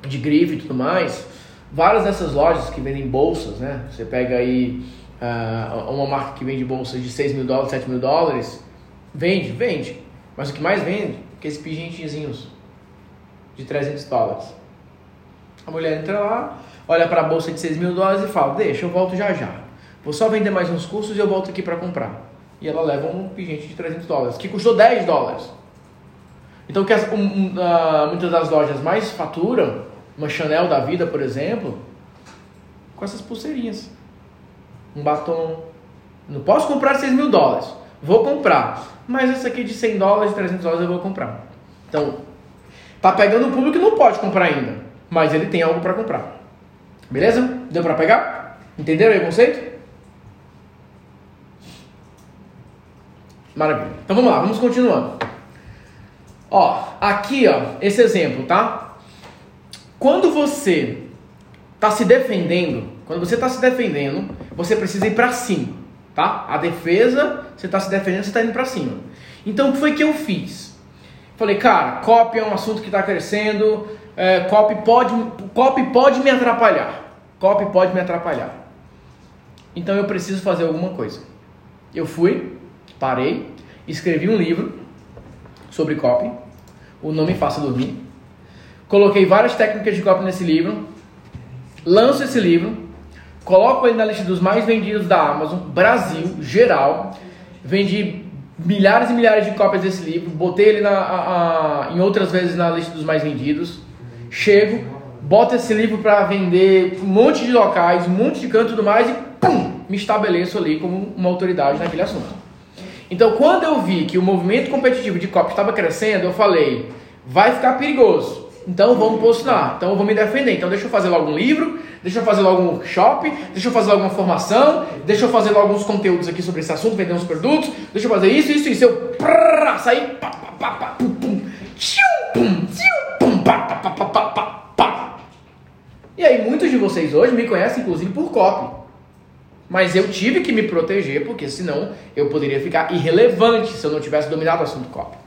de grife e tudo mais, várias dessas lojas que vendem bolsas, né? Você pega aí uh, uma marca que vende bolsas de 6 mil dólares, 7 mil dólares, vende, vende. Mas o que mais vende é aqueles pigentezinhos de 300 dólares. A mulher entra lá, olha para a bolsa de 6 mil dólares e fala: Deixa, eu volto já já. Vou só vender mais uns cursos e eu volto aqui para comprar. E ela leva um pingente de 300 dólares, que custou 10 dólares. Então, que as, um, uh, muitas das lojas mais faturam, uma Chanel da vida, por exemplo, com essas pulseirinhas. Um batom. Não posso comprar 6 mil dólares. Vou comprar. Mas essa aqui de 100 dólares, 300 dólares eu vou comprar. Então, tá pegando um público que não pode comprar ainda mas ele tem algo para comprar. Beleza? Deu para pegar? Entenderam aí o conceito? Maravilha. Então vamos lá, vamos continuando. Ó, aqui, ó, esse exemplo, tá? Quando você tá se defendendo, quando você tá se defendendo, você precisa ir para cima, tá? A defesa, você tá se defendendo, você tá indo para cima. Então o que foi que eu fiz? Falei, cara, cópia é um assunto que está crescendo, é, copy, pode, copy pode me atrapalhar. Copy pode me atrapalhar. Então eu preciso fazer alguma coisa. Eu fui, parei, escrevi um livro sobre copy. O nome Faça Dormir. Coloquei várias técnicas de copy nesse livro. Lanço esse livro. Coloco ele na lista dos mais vendidos da Amazon, Brasil, geral. Vendi milhares e milhares de cópias desse livro. Botei ele na, a, a, em outras vezes na lista dos mais vendidos chego, boto esse livro para vender um monte de locais, um monte de canto e tudo mais e pum, me estabeleço ali como uma autoridade naquele assunto. Então, quando eu vi que o movimento competitivo de copy estava crescendo, eu falei, vai ficar perigoso. Então, vamos posicionar. Então, eu vou me defender. Então, deixa eu fazer logo um livro, deixa eu fazer logo um workshop, deixa eu fazer logo uma formação, deixa eu fazer logo alguns conteúdos aqui sobre esse assunto, vender uns produtos, deixa eu fazer isso, isso, isso. Eu prrr, saí, pá, pá, pá, pá, pum, pum, pum, pum, pá, pá, pá, pá, pá, pá. E aí muitos de vocês hoje me conhecem inclusive por copy. Mas eu tive que me proteger porque senão eu poderia ficar irrelevante se eu não tivesse dominado o assunto copy.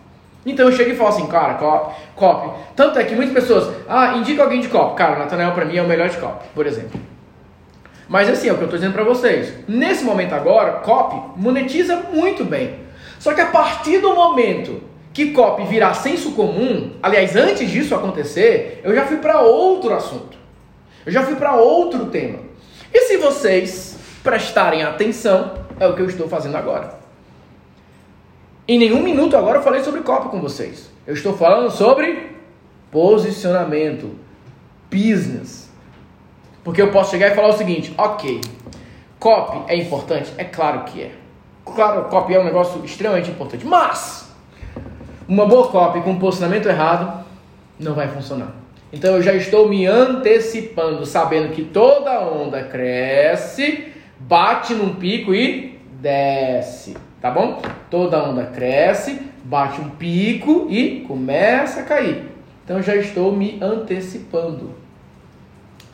Então eu chego e falo assim, cara, copy, copy. Tanto é que muitas pessoas, ah, indica alguém de copy. Cara, o Nathanael para mim é o melhor de copy, por exemplo. Mas assim, é o que eu estou dizendo para vocês. Nesse momento agora, copy monetiza muito bem. Só que a partir do momento que copy virar senso comum, aliás, antes disso acontecer, eu já fui para outro assunto. Eu já fui para outro tema. E se vocês prestarem atenção, é o que eu estou fazendo agora. Em nenhum minuto agora eu falei sobre copy com vocês. Eu estou falando sobre posicionamento, business. Porque eu posso chegar e falar o seguinte: ok, copy é importante? É claro que é. Claro, copy é um negócio extremamente importante. Mas uma boa copy com posicionamento errado não vai funcionar. Então eu já estou me antecipando, sabendo que toda onda cresce, bate num pico e desce, tá bom? Toda onda cresce, bate um pico e começa a cair. Então já estou me antecipando.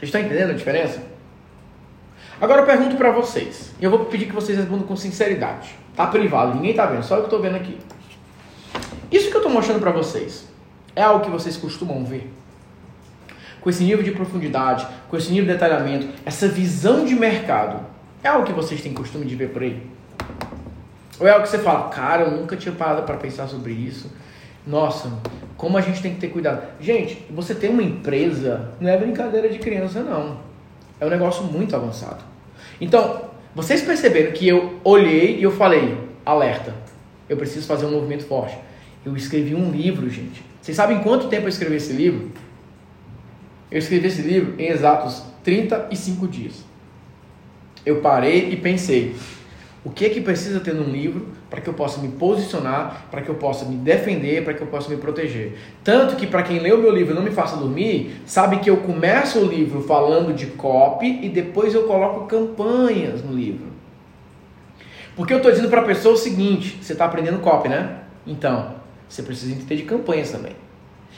Estão entendendo a diferença? Agora eu pergunto para vocês. E eu vou pedir que vocês respondam com sinceridade. Tá privado, ninguém tá vendo, só eu que tô vendo aqui. Isso que eu tô mostrando para vocês é algo que vocês costumam ver? Com esse nível de profundidade, com esse nível de detalhamento, essa visão de mercado, é algo que vocês têm costume de ver por aí? Ou é algo que você fala, cara, eu nunca tinha parado para pensar sobre isso. Nossa, como a gente tem que ter cuidado. Gente, você tem uma empresa, não é brincadeira de criança, não. É um negócio muito avançado. Então, vocês perceberam que eu olhei e eu falei, alerta, eu preciso fazer um movimento forte. Eu escrevi um livro, gente. Vocês sabem quanto tempo eu escrevi esse livro? Eu escrevi esse livro em exatos 35 dias. Eu parei e pensei, o que é que precisa ter num livro para que eu possa me posicionar, para que eu possa me defender, para que eu possa me proteger. Tanto que para quem lê o meu livro não me faça dormir, sabe que eu começo o livro falando de copy e depois eu coloco campanhas no livro. Porque eu estou dizendo para a pessoa o seguinte, você está aprendendo copy, né? Então, você precisa entender de campanhas também.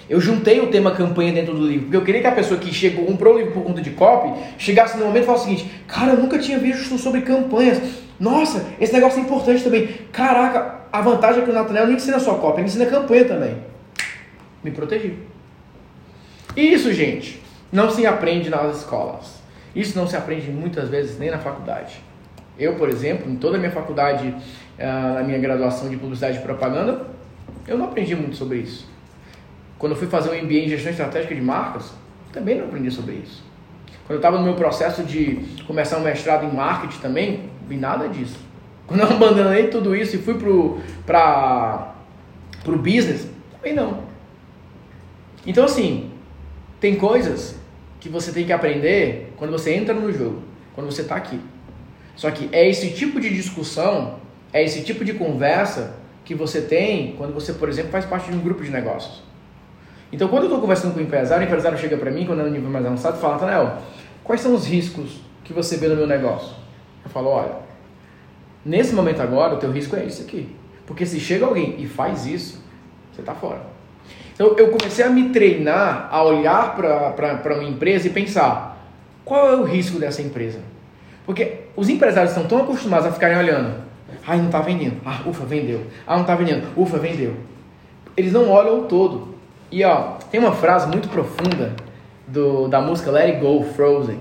Eu juntei o tema campanha dentro do livro, porque eu queria que a pessoa que chegou, comprou o livro por conta de copy, chegasse no momento e falasse o seguinte, cara, eu nunca tinha visto sobre campanhas. Nossa, esse negócio é importante também. Caraca, a vantagem é que o Nathaniel não ensina só cópia, ele ensina campanha também. Me protegi. E isso, gente, não se aprende nas escolas. Isso não se aprende muitas vezes nem na faculdade. Eu, por exemplo, em toda a minha faculdade, ah, na minha graduação de publicidade e propaganda, eu não aprendi muito sobre isso. Quando eu fui fazer um MBA em gestão estratégica de marcas, também não aprendi sobre isso. Quando eu estava no meu processo de começar um mestrado em marketing também, vi nada disso. Quando eu abandonei tudo isso e fui para o business, também não. Então, assim, tem coisas que você tem que aprender quando você entra no jogo, quando você está aqui. Só que é esse tipo de discussão, é esse tipo de conversa que você tem quando você, por exemplo, faz parte de um grupo de negócios. Então, quando eu estou conversando com o empresário, o empresário chega para mim, quando é no nível mais avançado, e fala, Tanel, quais são os riscos que você vê no meu negócio? Eu falo, olha, nesse momento agora, o teu risco é isso aqui. Porque se chega alguém e faz isso, você está fora. Então, eu comecei a me treinar a olhar para uma empresa e pensar, qual é o risco dessa empresa? Porque os empresários estão tão acostumados a ficarem olhando. Ai, não está vendendo. Ah, ufa, vendeu. Ah, não está vendendo. Ufa, vendeu. Eles não olham o todo. E ó, tem uma frase muito profunda do, da música Let It Go, Frozen.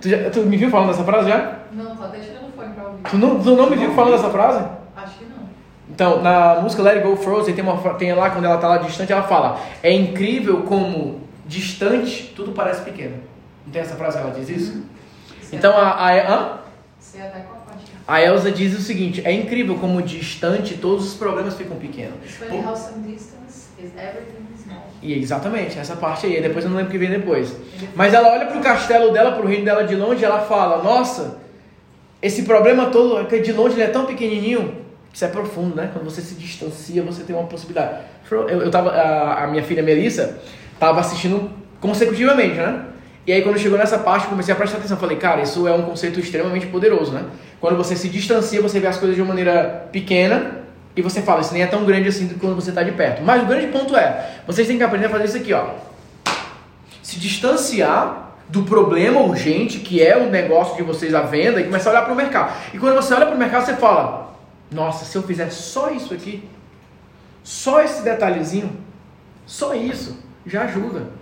tu, já, tu me viu falando dessa frase já? Não, tô até tirando o fone pra ouvir. Tu não, tu não me viu falando dessa frase? Acho que não. Então, na música Let It Go Frozen, tem, uma, tem lá, quando ela tá lá distante, ela fala: É incrível como distante tudo parece pequeno. Não tem essa frase que ela diz isso? Uhum. Então, a. a hã? Você até com a Elsa diz o seguinte: é incrível como distante todos os problemas ficam pequenos. E exatamente, essa parte aí. Depois eu não lembro o que vem depois. Mas ela olha para o castelo dela, para o reino dela de longe, e ela fala: Nossa, esse problema todo, que de longe ele é tão pequenininho. Isso é profundo, né? Quando você se distancia, você tem uma possibilidade. Eu, eu tava, a, a minha filha Melissa estava assistindo consecutivamente, né? E aí quando chegou nessa parte, comecei a prestar atenção. Falei, cara, isso é um conceito extremamente poderoso, né? Quando você se distancia, você vê as coisas de uma maneira pequena e você fala, isso nem é tão grande assim quando você está de perto. Mas o grande ponto é, vocês têm que aprender a fazer isso aqui, ó. Se distanciar do problema urgente que é o negócio de vocês à venda e começar a olhar para o mercado. E quando você olha para o mercado, você fala, nossa, se eu fizer só isso aqui, só esse detalhezinho, só isso, já ajuda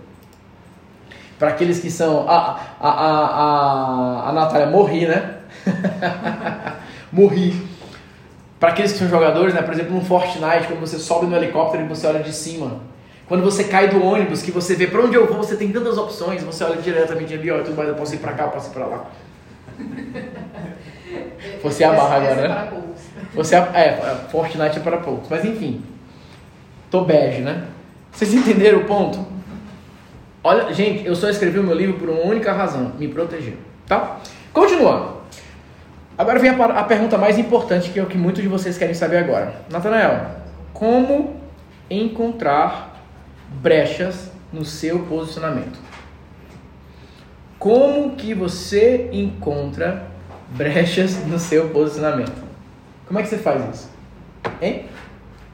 para aqueles que são. A, a, a, a, a Natália, morri, né? morri. Para aqueles que são jogadores, né? Por exemplo, no Fortnite, quando você sobe no helicóptero e você olha de cima. Quando você cai do ônibus, que você vê para onde eu vou, você tem tantas opções, você olha diretamente ali, olha tudo mais, eu posso ir para cá, eu posso ir para lá. Você amarra agora, né? Você é, é, Fortnite é para poucos. Mas enfim. Tô bege, né? Vocês entenderam o ponto? Olha, gente, eu só escrevi o meu livro por uma única razão, me proteger, tá? Continuando. Agora vem a, a pergunta mais importante, que é o que muitos de vocês querem saber agora. Natanael, como encontrar brechas no seu posicionamento? Como que você encontra brechas no seu posicionamento? Como é que você faz isso? Hein?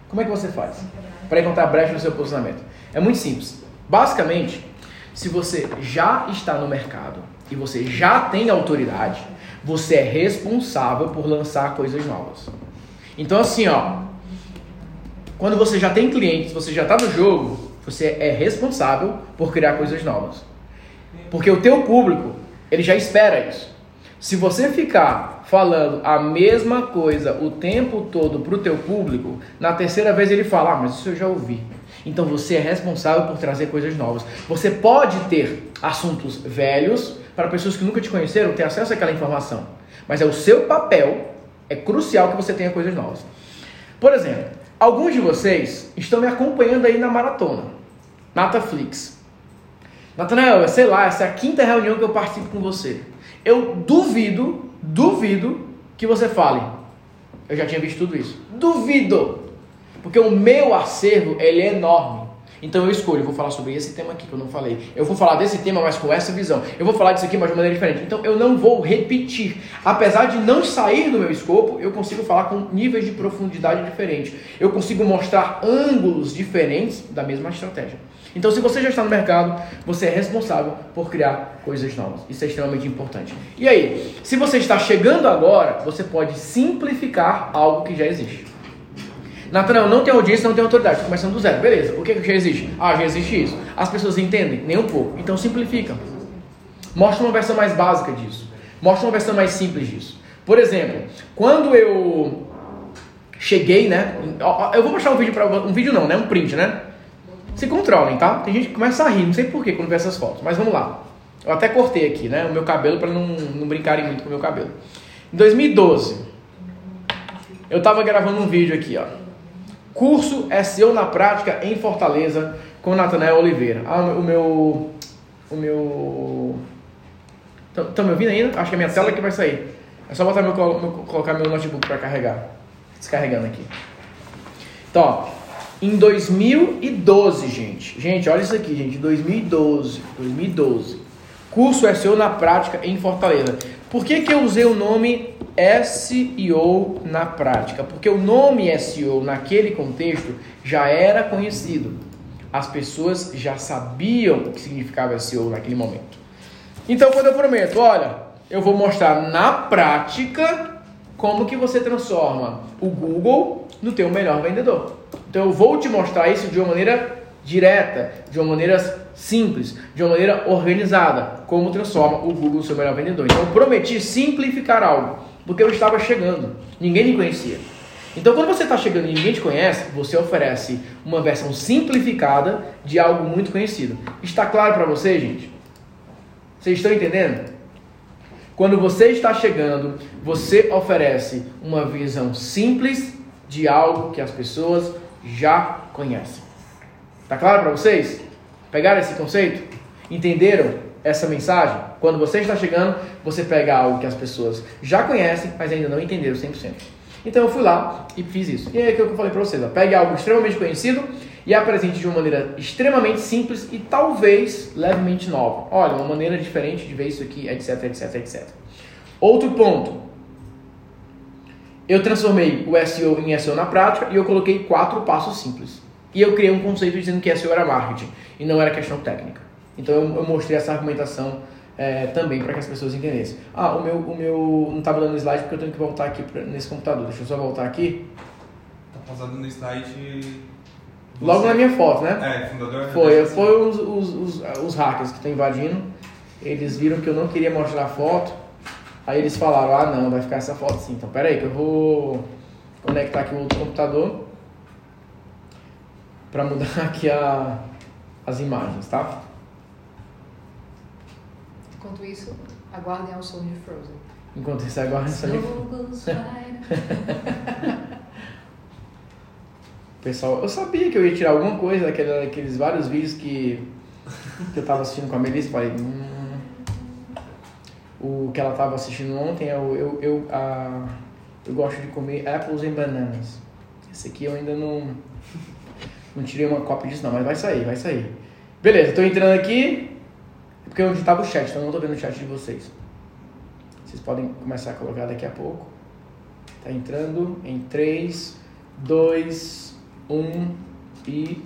Como é que você faz para encontrar brechas no seu posicionamento? É muito simples. Basicamente, Se você já está no mercado e você já tem autoridade, você é responsável por lançar coisas novas. Então assim, ó, quando você já tem clientes, você já está no jogo, você é responsável por criar coisas novas. Porque o teu público, ele já espera isso. Se você ficar falando a mesma coisa o tempo todo para o teu público, na terceira vez ele fala, ah, mas isso eu já ouvi. Então você é responsável por trazer coisas novas. Você pode ter assuntos velhos para pessoas que nunca te conheceram ter acesso àquela informação. Mas é o seu papel, é crucial que você tenha coisas novas. Por exemplo, alguns de vocês estão me acompanhando aí na maratona, Nataflix. Natanael, sei lá, essa é a quinta reunião que eu participo com você. Eu duvido, duvido que você fale. Eu já tinha visto tudo isso. Duvido! Porque o meu acervo, ele é enorme. Então eu escolho, eu vou falar sobre esse tema aqui que eu não falei. Eu vou falar desse tema, mas com essa visão. Eu vou falar disso aqui, mas de maneira diferente. Então eu não vou repetir. Apesar de não sair do meu escopo, eu consigo falar com níveis de profundidade diferentes. Eu consigo mostrar ângulos diferentes da mesma estratégia. Então, se você já está no mercado, você é responsável por criar coisas novas. Isso é extremamente importante. E aí, se você está chegando agora, você pode simplificar algo que já existe. Natanael, não tem audiência, não tem autoridade. Estou começando do zero. Beleza. O que, que já existe? Ah, já existe isso. As pessoas entendem? Nem um pouco. Então simplifica. Mostra uma versão mais básica disso. Mostra uma versão mais simples disso. Por exemplo, quando eu cheguei, né? Eu vou mostrar um vídeo para um vídeo não, né? Um print, né? Se controlem, tá? Tem gente que começa a rir, não sei porquê quando vê essas fotos, mas vamos lá. Eu até cortei aqui, né? O meu cabelo para não, não brincarem muito com o meu cabelo. Em 2012, eu tava gravando um vídeo aqui, ó. Curso SEO na prática em Fortaleza com Natanael Oliveira. Ah, o meu. O meu. Estão me ouvindo ainda? Acho que é minha tela que vai sair. É só botar meu, meu colocar meu notebook para carregar. Descarregando aqui. Então, ó, em 2012, gente. Gente, olha isso aqui, gente. 2012. 2012. Curso SEO na prática em Fortaleza. Por que, que eu usei o nome SEO na prática? Porque o nome SEO naquele contexto já era conhecido. As pessoas já sabiam o que significava SEO naquele momento. Então, quando eu prometo, olha, eu vou mostrar na prática como que você transforma o Google no teu melhor vendedor. Então, eu vou te mostrar isso de uma maneira direta, de uma maneira simples, de uma maneira organizada, como transforma o Google no seu melhor vendedor. Então, eu prometi simplificar algo, porque eu estava chegando, ninguém me conhecia. Então, quando você está chegando e ninguém te conhece, você oferece uma versão simplificada de algo muito conhecido. Está claro para você, gente? Vocês estão entendendo? Quando você está chegando, você oferece uma visão simples de algo que as pessoas já conhecem. Tá claro para vocês? Pegaram esse conceito? Entenderam essa mensagem? Quando você está chegando, você pega algo que as pessoas já conhecem, mas ainda não entenderam 100%. Então eu fui lá e fiz isso. E é aquilo que eu falei para vocês. Ó. Pegue algo extremamente conhecido e apresente de uma maneira extremamente simples e talvez levemente nova. Olha, uma maneira diferente de ver isso aqui, etc, etc, etc. Outro ponto. Eu transformei o SEO em SEO na prática e eu coloquei quatro passos simples. E eu criei um conceito dizendo que SEO era marketing e não era questão técnica. Então eu, eu mostrei essa argumentação é, também para que as pessoas entendessem. Ah, o meu, o meu não estava dando slide porque eu tenho que voltar aqui pra, nesse computador. Deixa eu só voltar aqui. Tá pausado no slide. Logo na minha foto, né? É, fundador. Foi, foi os, os, os, os hackers que estão invadindo. Eles viram que eu não queria mostrar a foto. Aí eles falaram, ah não, vai ficar essa foto sim. Então pera aí que eu vou conectar aqui o outro computador para mudar aqui a, as imagens, tá? Enquanto isso, aguardem ao som de Frozen. Enquanto isso, aguardem ao som de Pessoal, eu sabia que eu ia tirar alguma coisa daquele, daqueles vários vídeos que, que eu tava assistindo com a Melissa. Falei, hum, o que ela tava assistindo ontem é o eu, eu, a, eu gosto de comer apples and bananas. Esse aqui eu ainda não não tirei uma cópia disso não, mas vai sair, vai sair. Beleza, tô entrando aqui. É porque eu onde estava o chat, então eu não tô vendo o chat de vocês. Vocês podem começar a colocar daqui a pouco. Tá entrando em 3, 2, 1 e.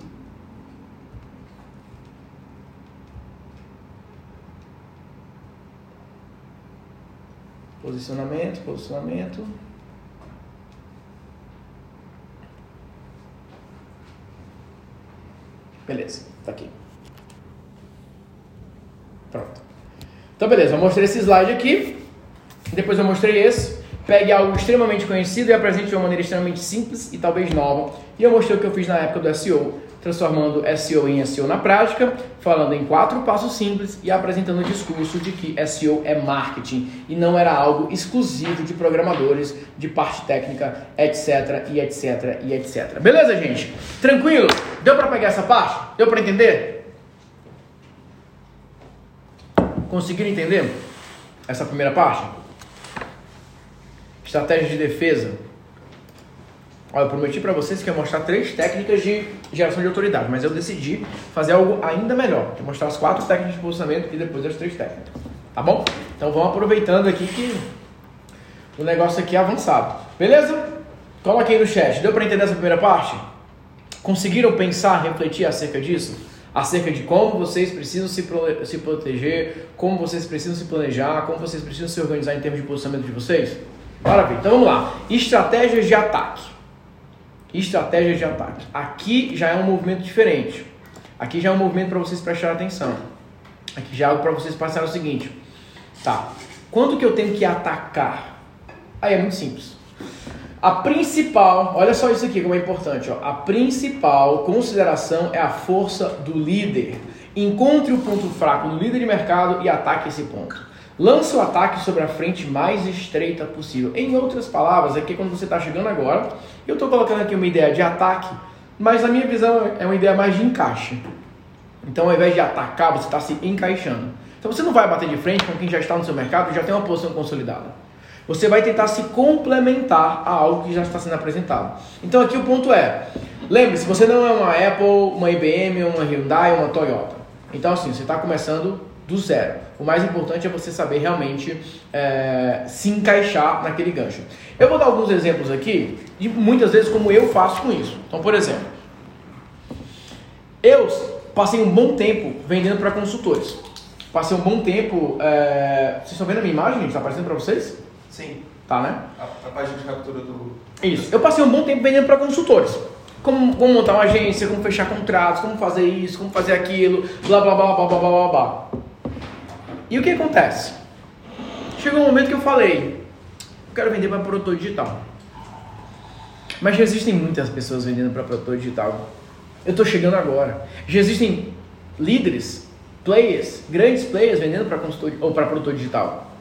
Posicionamento, posicionamento. Beleza, tá aqui. Pronto. Então, beleza, eu mostrei esse slide aqui. Depois eu mostrei esse. Pegue algo extremamente conhecido e apresente de uma maneira extremamente simples e talvez nova. E eu mostrei o que eu fiz na época do SEO, transformando SEO em SEO na prática, falando em quatro passos simples e apresentando o discurso de que SEO é marketing e não era algo exclusivo de programadores, de parte técnica, etc, e etc, e etc. Beleza, gente? Tranquilo? Deu para pegar essa parte? Deu para entender? Conseguiram entender essa primeira parte? Estratégia de defesa. Olha, eu prometi para vocês que ia mostrar três técnicas de geração de autoridade, mas eu decidi fazer algo ainda melhor, é mostrar as quatro técnicas de posicionamento e depois as três técnicas. Tá bom? Então vamos aproveitando aqui que o negócio aqui é avançado. Beleza? Coloque aí no chat. Deu para entender essa primeira parte? Conseguiram pensar, refletir acerca disso? Acerca de como vocês precisam se, pro, se proteger, como vocês precisam se planejar, como vocês precisam se organizar em termos de posicionamento de vocês? Maravilha. Então vamos lá. Estratégias de ataque. Estratégias de ataque. Aqui já é um movimento diferente. Aqui já é um movimento para vocês prestarem atenção. Aqui já é algo para vocês passarem o seguinte. Tá. Quanto que eu tenho que atacar? Aí é muito simples. A principal, olha só isso aqui como é importante, ó. A principal consideração é a força do líder. Encontre o ponto fraco do líder de mercado e ataque esse ponto. Lance o ataque sobre a frente mais estreita possível. Em outras palavras, aqui quando você está chegando agora, eu estou colocando aqui uma ideia de ataque, mas na minha visão é uma ideia mais de encaixe. Então, ao invés de atacar, você está se encaixando. Então, você não vai bater de frente com quem já está no seu mercado e já tem uma posição consolidada. Você vai tentar se complementar a algo que já está sendo apresentado. Então, aqui o ponto é: lembre-se, você não é uma Apple, uma IBM, uma Hyundai, uma Toyota. Então, assim, você está começando do zero. O mais importante é você saber realmente é, se encaixar naquele gancho. Eu vou dar alguns exemplos aqui de muitas vezes como eu faço com isso. Então, por exemplo, eu passei um bom tempo vendendo para consultores. Passei um bom tempo. É... Vocês estão vendo a minha imagem? Está aparecendo para vocês? Sim. Tá, né? A, a página de captura do. Isso. Eu passei um bom tempo vendendo para consultores. Como, como, montar uma agência, como fechar contratos, como fazer isso, como fazer aquilo, blá blá blá blá blá blá blá. E o que acontece? Chegou um momento que eu falei, eu quero vender para produtor digital. Mas já existem muitas pessoas vendendo para produtor digital. Eu estou chegando agora. Já existem líderes, players, grandes players vendendo para consultor ou para produtor digital.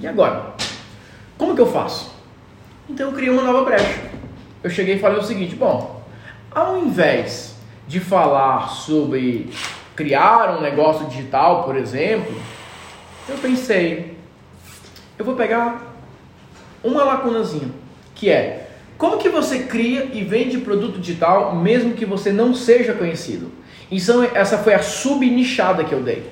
E agora? Como que eu faço? Então eu criei uma nova brecha. Eu cheguei e falei o seguinte: bom, ao invés de falar sobre criar um negócio digital, por exemplo, eu pensei, eu vou pegar uma lacunazinha, que é como que você cria e vende produto digital mesmo que você não seja conhecido? Então essa foi a subnichada que eu dei.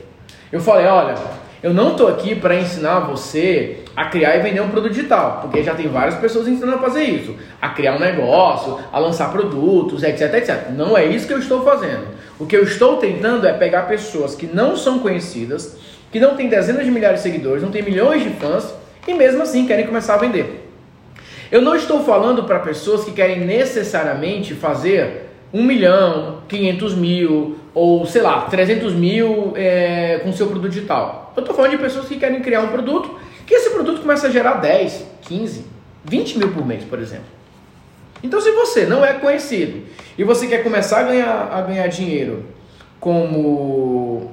Eu falei, olha, eu não estou aqui para ensinar você a criar e vender um produto digital, porque já tem várias pessoas ensinando a fazer isso, a criar um negócio, a lançar produtos, etc, etc. Não é isso que eu estou fazendo. O que eu estou tentando é pegar pessoas que não são conhecidas, que não tem dezenas de milhares de seguidores, não tem milhões de fãs e mesmo assim querem começar a vender. Eu não estou falando para pessoas que querem necessariamente fazer um milhão, 500 mil ou sei lá, 300 mil é, com seu produto digital. Eu estou falando de pessoas que querem criar um produto que esse produto começa a gerar 10, 15, 20 mil por mês, por exemplo. Então, se você não é conhecido e você quer começar a ganhar, a ganhar dinheiro como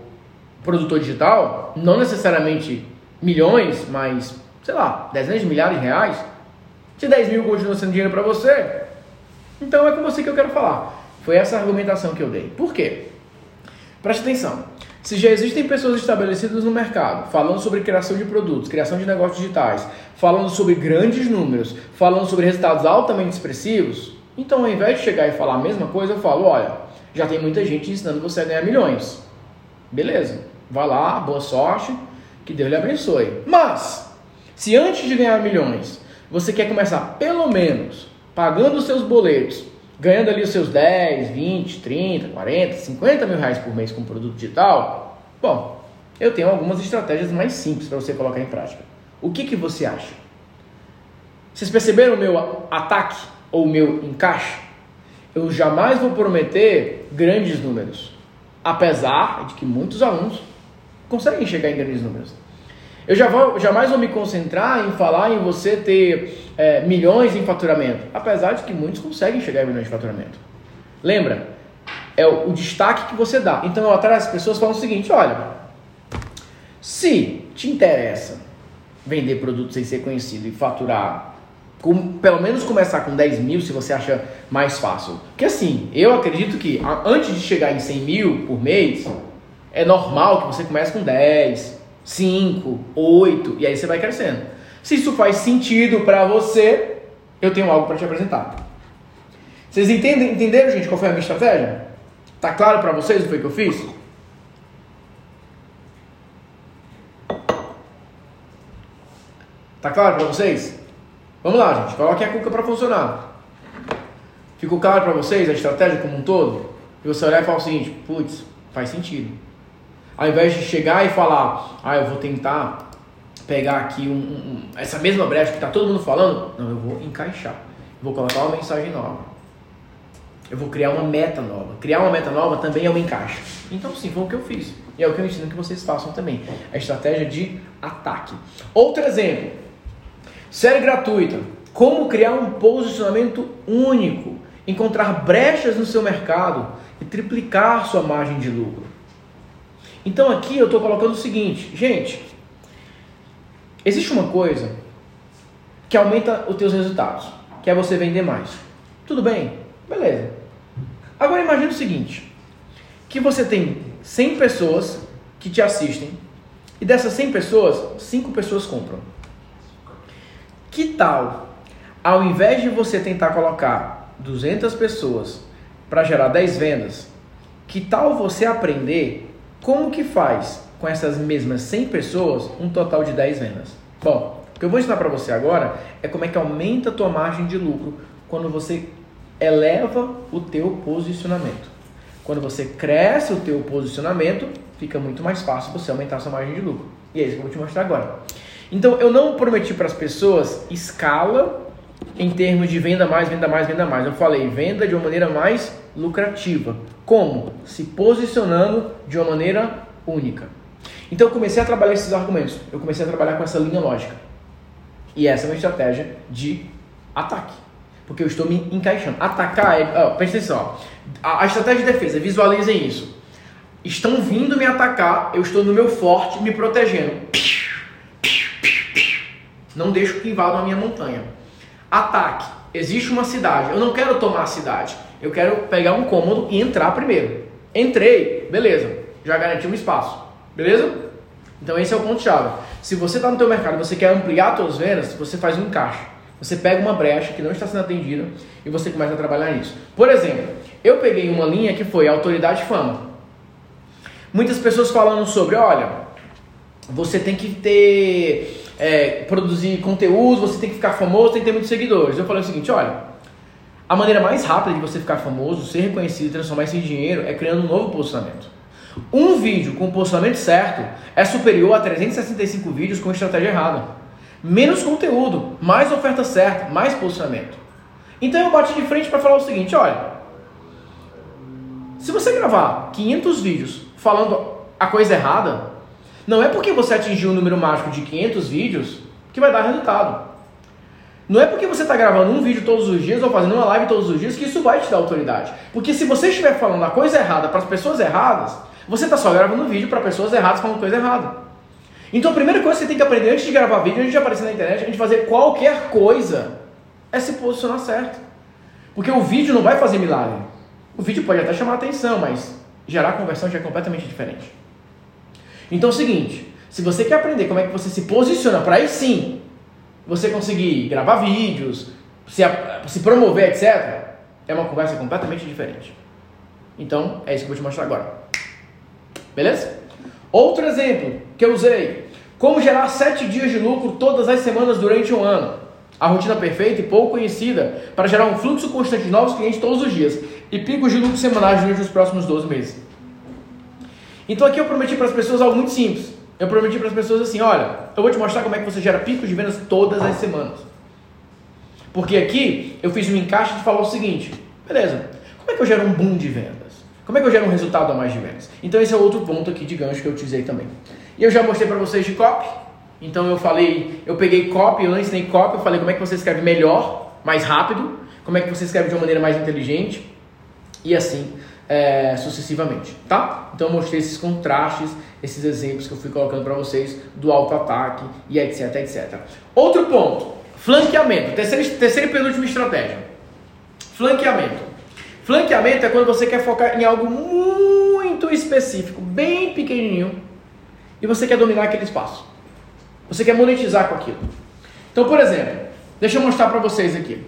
produtor digital, não necessariamente milhões, mas, sei lá, dezenas de milhares de reais, se 10 mil continua sendo dinheiro para você, então é com você que eu quero falar. Foi essa argumentação que eu dei. Por quê? Preste atenção. Se já existem pessoas estabelecidas no mercado falando sobre criação de produtos, criação de negócios digitais, falando sobre grandes números, falando sobre resultados altamente expressivos, então ao invés de chegar e falar a mesma coisa, eu falo: olha, já tem muita gente ensinando você a ganhar milhões. Beleza, vai lá, boa sorte, que Deus lhe abençoe. Mas, se antes de ganhar milhões, você quer começar pelo menos pagando os seus boletos, ganhando ali os seus 10, 20, 30, 40, 50 mil reais por mês com produto digital, bom, eu tenho algumas estratégias mais simples para você colocar em prática. O que, que você acha? Vocês perceberam o meu ataque ou o meu encaixe? Eu jamais vou prometer grandes números, apesar de que muitos alunos conseguem chegar em grandes números. Eu já vou, jamais vou me concentrar em falar em você ter é, milhões em faturamento, apesar de que muitos conseguem chegar em milhões de faturamento. Lembra? É o, o destaque que você dá. Então eu atrás as pessoas falam o seguinte: olha, se te interessa vender produtos sem ser conhecido e faturar, com, pelo menos começar com 10 mil, se você acha mais fácil. Porque assim, eu acredito que antes de chegar em 100 mil por mês, é normal que você comece com 10, 5, 8 e aí você vai crescendo. Se isso faz sentido para você, eu tenho algo para te apresentar. Vocês entendem, entenderam, gente, qual foi a minha estratégia? Tá claro para vocês o que foi que eu fiz? Tá claro para vocês? Vamos lá, gente. Coloque a cuca para funcionar. Ficou claro para vocês a estratégia como um todo? E você olhar e falar o seguinte: putz, faz sentido. Ao invés de chegar e falar, ah, eu vou tentar pegar aqui um, um, essa mesma brecha que está todo mundo falando, não, eu vou encaixar. vou colocar uma mensagem nova. Eu vou criar uma meta nova. Criar uma meta nova também é um encaixe. Então, sim, foi o que eu fiz. E é o que eu ensino que vocês façam também. A estratégia de ataque. Outro exemplo. Série gratuita. Como criar um posicionamento único, encontrar brechas no seu mercado e triplicar sua margem de lucro. Então aqui eu estou colocando o seguinte, gente, existe uma coisa que aumenta os teus resultados, que é você vender mais. Tudo bem? Beleza. Agora imagine o seguinte, que você tem 100 pessoas que te assistem e dessas 100 pessoas, 5 pessoas compram. Que tal, ao invés de você tentar colocar 200 pessoas para gerar 10 vendas, que tal você aprender como que faz com essas mesmas 100 pessoas um total de 10 vendas? Bom, o que eu vou ensinar para você agora é como é que aumenta a tua margem de lucro quando você eleva o teu posicionamento. Quando você cresce o teu posicionamento, fica muito mais fácil você aumentar a sua margem de lucro. E é isso que eu vou te mostrar agora. Então eu não prometi para as pessoas escala em termos de venda mais, venda mais, venda mais. Eu falei venda de uma maneira mais lucrativa. Como? Se posicionando de uma maneira única. Então eu comecei a trabalhar esses argumentos. Eu comecei a trabalhar com essa linha lógica. E essa é uma estratégia de ataque. Porque eu estou me encaixando. Atacar é. Oh, presta atenção. A, a estratégia de defesa, visualizem isso. Estão vindo me atacar, eu estou no meu forte, me protegendo não deixo que invadam a minha montanha. Ataque. Existe uma cidade. Eu não quero tomar a cidade. Eu quero pegar um cômodo e entrar primeiro. Entrei, beleza. Já garanti um espaço. Beleza? Então esse é o ponto chave. Se você está no teu mercado e você quer ampliar suas vendas, você faz um encaixe. Você pega uma brecha que não está sendo atendida e você começa a trabalhar nisso. Por exemplo, eu peguei uma linha que foi autoridade fama. Muitas pessoas falando sobre, olha, você tem que ter é, produzir conteúdo, você tem que ficar famoso, tem que ter muitos seguidores. Eu falei o seguinte, olha, a maneira mais rápida de você ficar famoso, ser reconhecido e transformar isso em dinheiro é criando um novo posicionamento. Um vídeo com o posicionamento certo é superior a 365 vídeos com estratégia errada. Menos conteúdo, mais oferta certa, mais posicionamento. Então eu bati de frente para falar o seguinte, olha, se você gravar 500 vídeos falando a coisa errada, não é porque você atingiu o um número mágico de 500 vídeos que vai dar resultado. Não é porque você está gravando um vídeo todos os dias ou fazendo uma live todos os dias que isso vai te dar autoridade. Porque se você estiver falando a coisa errada para as pessoas erradas, você está só gravando vídeo para pessoas erradas falando coisa errada. Então a primeira coisa que você tem que aprender antes de gravar vídeo, antes de aparecer na internet, antes de fazer qualquer coisa, é se posicionar certo. Porque o vídeo não vai fazer milagre. O vídeo pode até chamar atenção, mas gerar conversão já é completamente diferente. Então é o seguinte, se você quer aprender como é que você se posiciona para aí sim você conseguir gravar vídeos, se, se promover, etc., é uma conversa completamente diferente. Então, é isso que eu vou te mostrar agora. Beleza? Outro exemplo que eu usei: como gerar 7 dias de lucro todas as semanas durante um ano. A rotina perfeita e pouco conhecida para gerar um fluxo constante de novos clientes todos os dias e picos de lucro semanais durante os próximos 12 meses. Então aqui eu prometi para as pessoas algo muito simples. Eu prometi para as pessoas assim: olha, eu vou te mostrar como é que você gera picos de vendas todas as semanas. Porque aqui eu fiz um encaixe de falar o seguinte: beleza, como é que eu gero um boom de vendas? Como é que eu gero um resultado a mais de vendas? Então esse é outro ponto aqui de gancho que eu utilizei também. E eu já mostrei para vocês de copy. Então eu falei, eu peguei copy, eu não ensinei copy, eu falei como é que você escreve melhor, mais rápido, como é que você escreve de uma maneira mais inteligente e assim é, sucessivamente, tá? Então eu mostrei esses contrastes, esses exemplos que eu fui colocando para vocês do auto-ataque e etc, etc. Outro ponto, flanqueamento, terceira, terceira e penúltima estratégia. Flanqueamento. Flanqueamento é quando você quer focar em algo muito específico, bem pequenininho, e você quer dominar aquele espaço. Você quer monetizar com aquilo. Então, por exemplo, deixa eu mostrar para vocês aqui.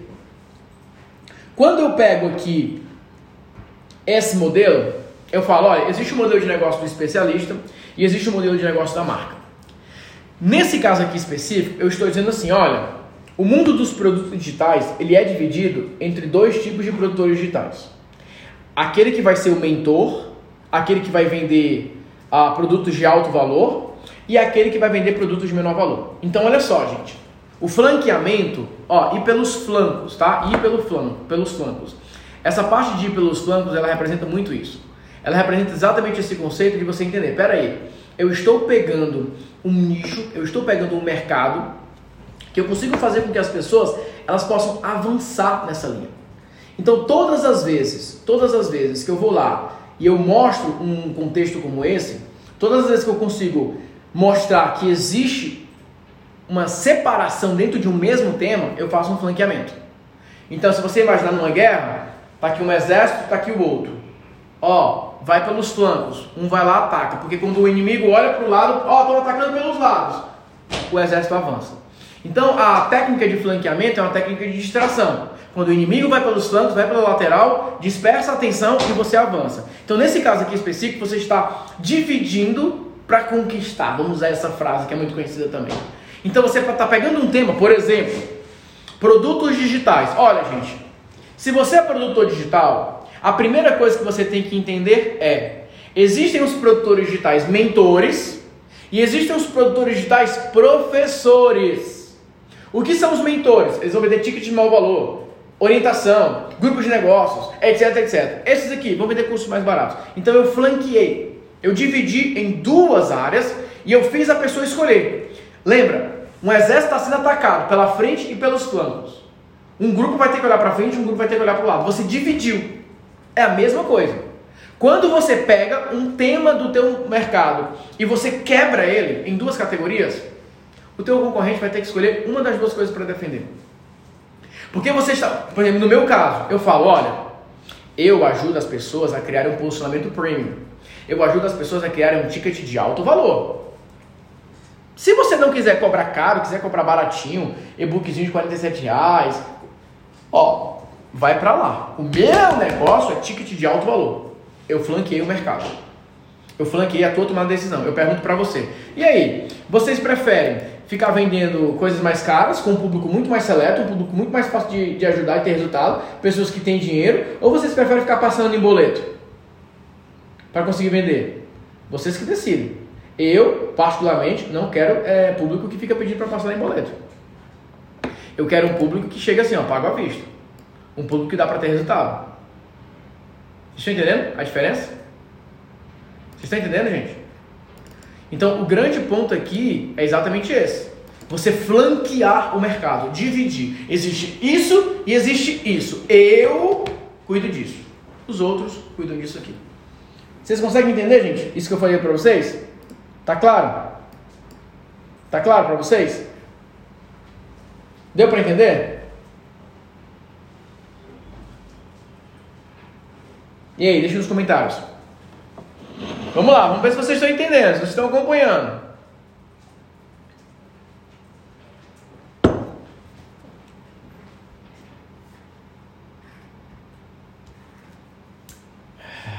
Quando eu pego aqui esse modelo, eu falo, olha, existe o um modelo de negócio do especialista e existe o um modelo de negócio da marca. Nesse caso aqui específico, eu estou dizendo assim, olha, o mundo dos produtos digitais ele é dividido entre dois tipos de produtores digitais. Aquele que vai ser o mentor, aquele que vai vender uh, produtos de alto valor e aquele que vai vender produtos de menor valor. Então olha só, gente, o flanqueamento, ó, ir pelos flancos, tá? Ir pelo flanco, pelos flancos. Essa parte de ir pelos flancos, ela representa muito isso. Ela representa exatamente esse conceito de você entender, pera aí, eu estou pegando um nicho, eu estou pegando um mercado que eu consigo fazer com que as pessoas elas possam avançar nessa linha. Então, todas as vezes, todas as vezes que eu vou lá e eu mostro um contexto como esse, todas as vezes que eu consigo mostrar que existe uma separação dentro de um mesmo tema, eu faço um flanqueamento. Então, se você imaginar numa guerra, tá aqui um exército, tá aqui o outro. Ó, vai pelos flancos, um vai lá ataca, porque quando o inimigo olha para o lado, ó, estão atacando pelos lados, o exército avança. Então a técnica de flanqueamento é uma técnica de distração. Quando o inimigo vai pelos flancos, vai pela lateral, dispersa a atenção e você avança. Então nesse caso aqui específico, você está dividindo para conquistar. Vamos usar essa frase que é muito conhecida também. Então você está pegando um tema, por exemplo, produtos digitais. Olha, gente, se você é produtor digital, a primeira coisa que você tem que entender é: existem os produtores digitais mentores e existem os produtores digitais professores. O que são os mentores? Eles vão vender ticket de mau valor, orientação, grupos de negócios, etc, etc. Esses aqui vão vender cursos mais baratos. Então eu flanqueei, eu dividi em duas áreas e eu fiz a pessoa escolher. Lembra, um exército está sendo atacado pela frente e pelos flancos. Um grupo vai ter que olhar para frente, um grupo vai ter que olhar para o lado. Você dividiu. É a mesma coisa. Quando você pega um tema do teu mercado e você quebra ele em duas categorias, o teu concorrente vai ter que escolher uma das duas coisas para defender. Porque você está, por exemplo, no meu caso, eu falo, olha, eu ajudo as pessoas a criar um posicionamento premium. Eu ajudo as pessoas a criarem um ticket de alto valor. Se você não quiser cobrar caro, quiser cobrar baratinho, e-bookzinho de 47 reais, ó, vai para lá. O meu negócio é ticket de alto valor. Eu flanqueei o mercado. Eu flanqueei a tua tomada de decisão. Eu pergunto para você. E aí, vocês preferem ficar vendendo coisas mais caras, com um público muito mais seleto, um público muito mais fácil de, de ajudar e ter resultado, pessoas que têm dinheiro, ou vocês preferem ficar passando em boleto para conseguir vender? Vocês que decidem. Eu, particularmente, não quero é, público que fica pedindo para passar em boleto. Eu quero um público que chega assim, ó, pago à vista. Um público que dá para ter resultado. Vocês estão entendendo a diferença? Vocês estão entendendo, gente? Então, o grande ponto aqui é exatamente esse. Você flanquear o mercado, dividir. Existe isso e existe isso. Eu cuido disso. Os outros cuidam disso aqui. Vocês conseguem entender, gente? Isso que eu falei para vocês? Tá claro? Tá claro para vocês? Deu para entender? E aí, deixa nos comentários. Vamos lá, vamos ver se vocês estão entendendo, se vocês estão acompanhando.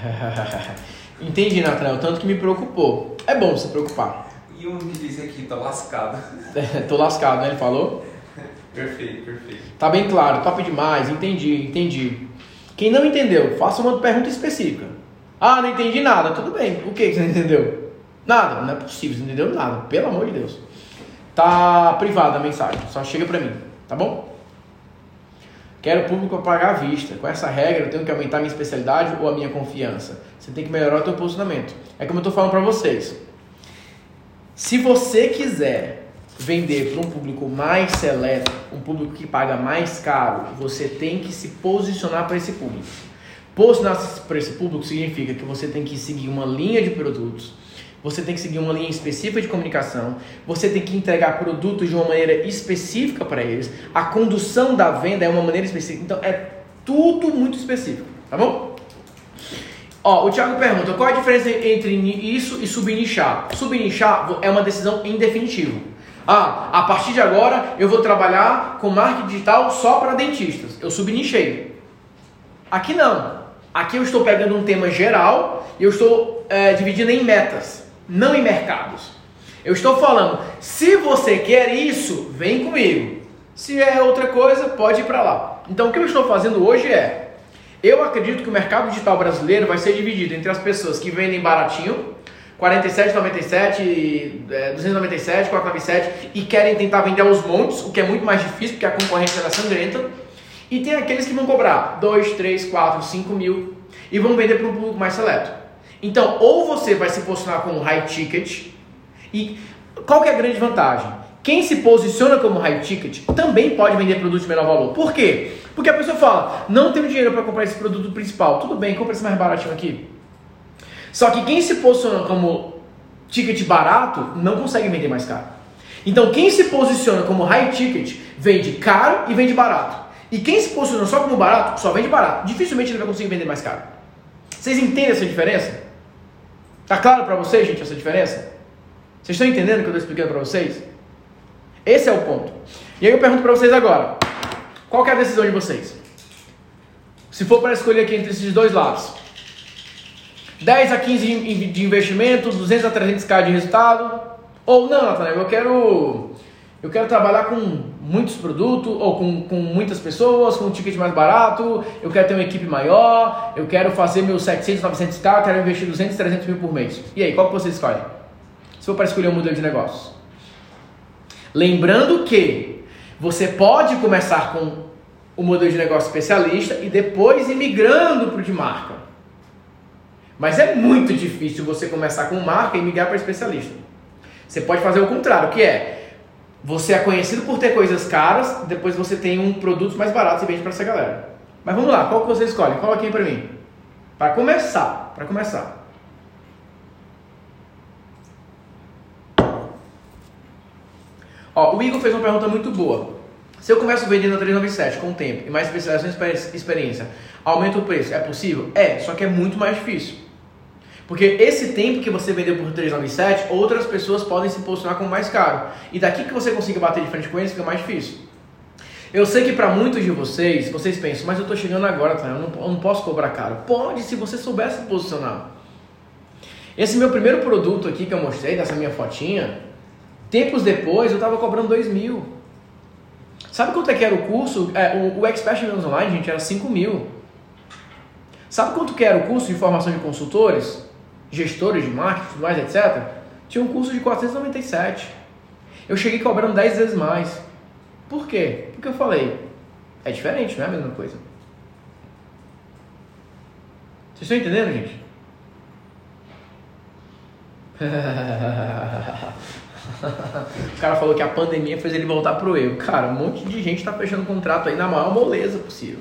Entendi, Nathanael, tanto que me preocupou. É bom se preocupar. E um que disse aqui, tá lascado. Tô lascado, né? Ele falou? Perfeito, perfeito. Tá bem claro, top demais, entendi, entendi. Quem não entendeu, faça uma pergunta específica. Ah, não entendi nada. Tudo bem. O que você não entendeu? Nada, não é possível, você não entendeu nada, pelo amor de Deus. Tá privada a mensagem, só chega pra mim, tá bom? Quero público para pagar à vista. Com essa regra, eu tenho que aumentar minha especialidade ou a minha confiança? Você tem que melhorar o teu posicionamento. É como eu estou falando para vocês. Se você quiser vender para um público mais seleto, um público que paga mais caro, você tem que se posicionar para esse público. Posicionar para esse público significa que você tem que seguir uma linha de produtos, você tem que seguir uma linha específica de comunicação, você tem que entregar produtos de uma maneira específica para eles, a condução da venda é uma maneira específica, então é tudo muito específico, tá bom? Ó, o Thiago pergunta, qual a diferença entre isso e subnichar? Subnichar é uma decisão em definitivo. Ah, a partir de agora eu vou trabalhar com marketing digital só para dentistas. Eu subnichei. Aqui não. Aqui eu estou pegando um tema geral e eu estou é, dividindo em metas não em mercados. Eu estou falando, se você quer isso, vem comigo. Se é outra coisa, pode ir para lá. Então, o que eu estou fazendo hoje é, eu acredito que o mercado digital brasileiro vai ser dividido entre as pessoas que vendem baratinho, 47,97, 297, 497 e querem tentar vender aos montes, o que é muito mais difícil porque a concorrência é sangrenta. E tem aqueles que vão cobrar 2, 3, 4, 5 mil e vão vender para um público mais seleto. Então, ou você vai se posicionar como high ticket, e qual é a grande vantagem? Quem se posiciona como high ticket também pode vender produtos de menor valor. Por quê? Porque a pessoa fala, não tenho dinheiro para comprar esse produto principal. Tudo bem, compra esse mais baratinho aqui. Só que quem se posiciona como ticket barato não consegue vender mais caro. Então quem se posiciona como high ticket vende caro e vende barato. E quem se posiciona só como barato só vende barato. Dificilmente ele vai conseguir vender mais caro. Vocês entendem essa diferença? Tá claro para vocês, gente, essa diferença? Vocês estão entendendo o que eu estou explicando para vocês? Esse é o ponto. E aí eu pergunto para vocês agora: qual é a decisão de vocês? Se for para escolher aqui entre esses dois lados, 10 a 15 de investimento, 200 a 300k de resultado, ou não, Natanael, eu quero eu quero trabalhar com muitos produtos ou com, com muitas pessoas, com um ticket mais barato, eu quero ter uma equipe maior, eu quero fazer meus 700, 900k, eu quero investir 200, 300 mil por mês. E aí, qual que você escolhe? Se for para escolher um modelo de negócio. Lembrando que você pode começar com o modelo de negócio especialista e depois ir migrando para o de marca. Mas é muito difícil você começar com marca e migrar para especialista. Você pode fazer o contrário, que é você é conhecido por ter coisas caras, depois você tem um produto mais barato e vende para essa galera. Mas vamos lá, qual que você escolhe? Coloque aí para mim. Para começar, para começar. Ó, o Igor fez uma pergunta muito boa. Se eu começo vendendo a 397 com o tempo e mais especialização e experiência, aumenta o preço? É possível? É, só que é muito mais difícil. Porque esse tempo que você vendeu por 397, outras pessoas podem se posicionar como mais caro. E daqui que você consiga bater de frente com eles, fica mais difícil. Eu sei que para muitos de vocês, vocês pensam, mas eu estou chegando agora, tá? eu, não, eu não posso cobrar caro. Pode, se você souber se posicionar. Esse meu primeiro produto aqui que eu mostrei, dessa minha fotinha, tempos depois eu estava cobrando 2 mil. Sabe quanto é que era o curso? É, o, o Expert Online, gente, era 5 mil. Sabe quanto que era o curso de formação de consultores? Gestores de marketing, mais, etc., tinha um curso de 497. Eu cheguei cobrando 10 vezes mais. Por quê? Porque eu falei, é diferente, não é a mesma coisa. Vocês estão entendendo, gente? o cara falou que a pandemia fez ele voltar pro erro. Cara, um monte de gente está fechando contrato aí na maior moleza possível.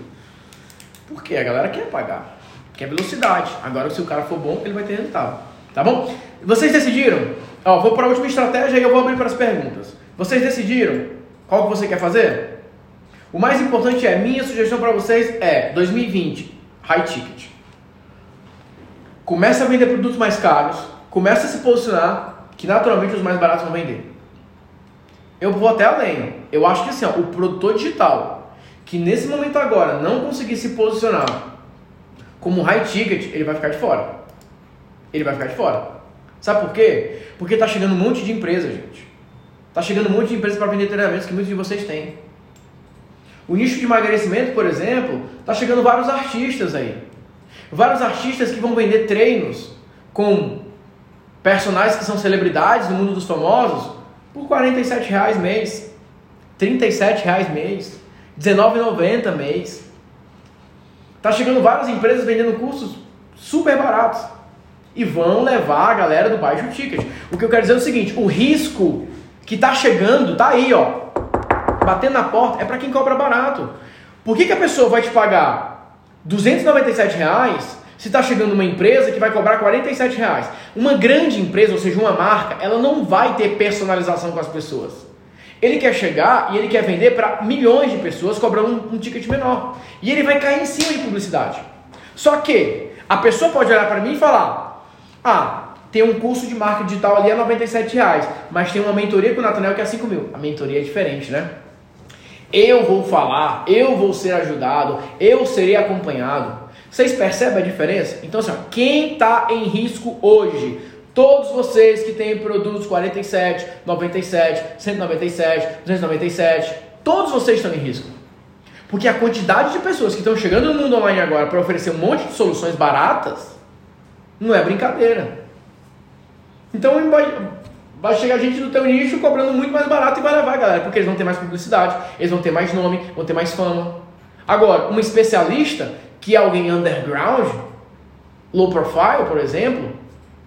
Por quê? A galera quer pagar que é velocidade. Agora, se o cara for bom, ele vai ter resultado. Tá bom? Vocês decidiram? Ó, vou para a última estratégia e eu vou abrir para as perguntas. Vocês decidiram qual que você quer fazer? O mais importante é, minha sugestão para vocês é 2020, high ticket. Começa a vender produtos mais caros, começa a se posicionar, que naturalmente os mais baratos vão vender. Eu vou até além. Eu acho que assim, ó, o produtor digital, que nesse momento agora não conseguir se posicionar como high ticket, ele vai ficar de fora. Ele vai ficar de fora. Sabe por quê? Porque está chegando um monte de empresa, gente. Está chegando um monte de empresas para vender treinamentos que muitos de vocês têm. O nicho de emagrecimento, por exemplo, está chegando vários artistas aí. Vários artistas que vão vender treinos com personagens que são celebridades no mundo dos famosos por 47 reais mês, 37 reais mês, 19,90 mês. Tá chegando várias empresas vendendo cursos super baratos e vão levar a galera do baixo ticket. O que eu quero dizer é o seguinte: o risco que tá chegando tá aí, ó, batendo na porta é para quem cobra barato. Por que, que a pessoa vai te pagar 297 reais se está chegando uma empresa que vai cobrar 47 reais? Uma grande empresa, ou seja, uma marca, ela não vai ter personalização com as pessoas. Ele quer chegar e ele quer vender para milhões de pessoas cobrando um, um ticket menor. E ele vai cair em cima de publicidade. Só que a pessoa pode olhar para mim e falar: Ah, tem um curso de marketing digital ali a 97 reais, mas tem uma mentoria com o Nathaniel que é 5 mil. A mentoria é diferente, né? Eu vou falar, eu vou ser ajudado, eu serei acompanhado. Vocês percebem a diferença? Então, assim, ó, quem está em risco hoje? Todos vocês que têm produtos 47, 97, 197, 297, todos vocês estão em risco. Porque a quantidade de pessoas que estão chegando no mundo online agora para oferecer um monte de soluções baratas não é brincadeira. Então, vai chegar gente do teu nicho cobrando muito mais barato e vai levar, galera, porque eles vão ter mais publicidade, eles vão ter mais nome, vão ter mais fama. Agora, um especialista, que é alguém underground, low profile, por exemplo,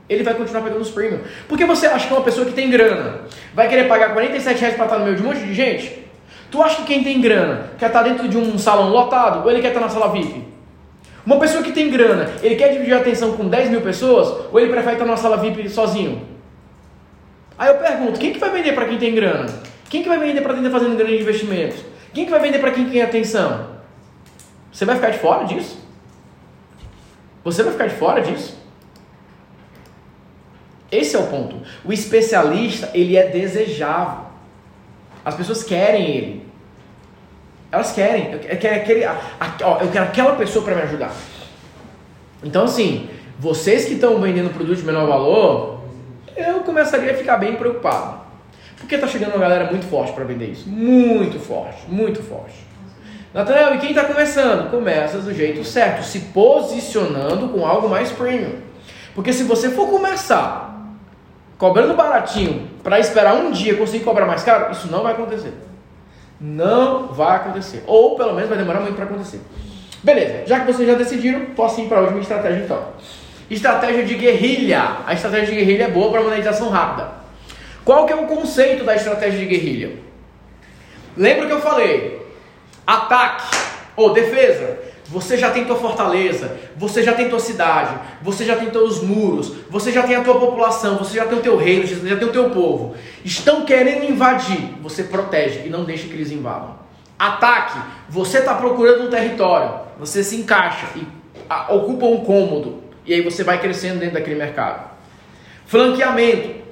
ele vai continuar pegando os premium. Porque você acha que uma pessoa que tem grana vai querer pagar 47 reais para estar no meio de um monte de gente? Tu acha que quem tem grana quer estar dentro de um salão lotado ou ele quer estar na sala VIP? Uma pessoa que tem grana, ele quer dividir a atenção com 10 mil pessoas ou ele prefere estar na sala VIP sozinho? Aí eu pergunto, quem que vai vender para quem tem grana? Quem que vai vender para quem está fazendo grandes investimentos? Quem que vai vender para quem tem atenção? Você vai ficar de fora disso? Você vai ficar de fora disso? Esse é o ponto. O especialista, ele é desejável. As pessoas querem ele. Elas querem. Eu quero, aquele, eu quero aquela pessoa para me ajudar. Então, assim, vocês que estão vendendo produto de menor valor, eu começaria a ficar bem preocupado. Porque está chegando uma galera muito forte para vender isso. Muito forte, muito forte. Nathanael, e quem está começando? Começa do jeito certo, se posicionando com algo mais premium. Porque se você for começar cobrando baratinho para esperar um dia conseguir cobrar mais caro, isso não vai acontecer. Não vai acontecer. Ou pelo menos vai demorar muito para acontecer. Beleza, já que vocês já decidiram, posso ir para a última estratégia então. Estratégia de guerrilha. A estratégia de guerrilha é boa para monetização rápida. Qual que é o conceito da estratégia de guerrilha? Lembra que eu falei? Ataque ou defesa. Você já tem tua fortaleza, você já tem tua cidade, você já tem teus muros, você já tem a tua população, você já tem o teu reino, você já tem o teu povo. Estão querendo invadir, você protege e não deixa que eles invadam. Ataque, você está procurando um território, você se encaixa e ocupa um cômodo, e aí você vai crescendo dentro daquele mercado. Flanqueamento.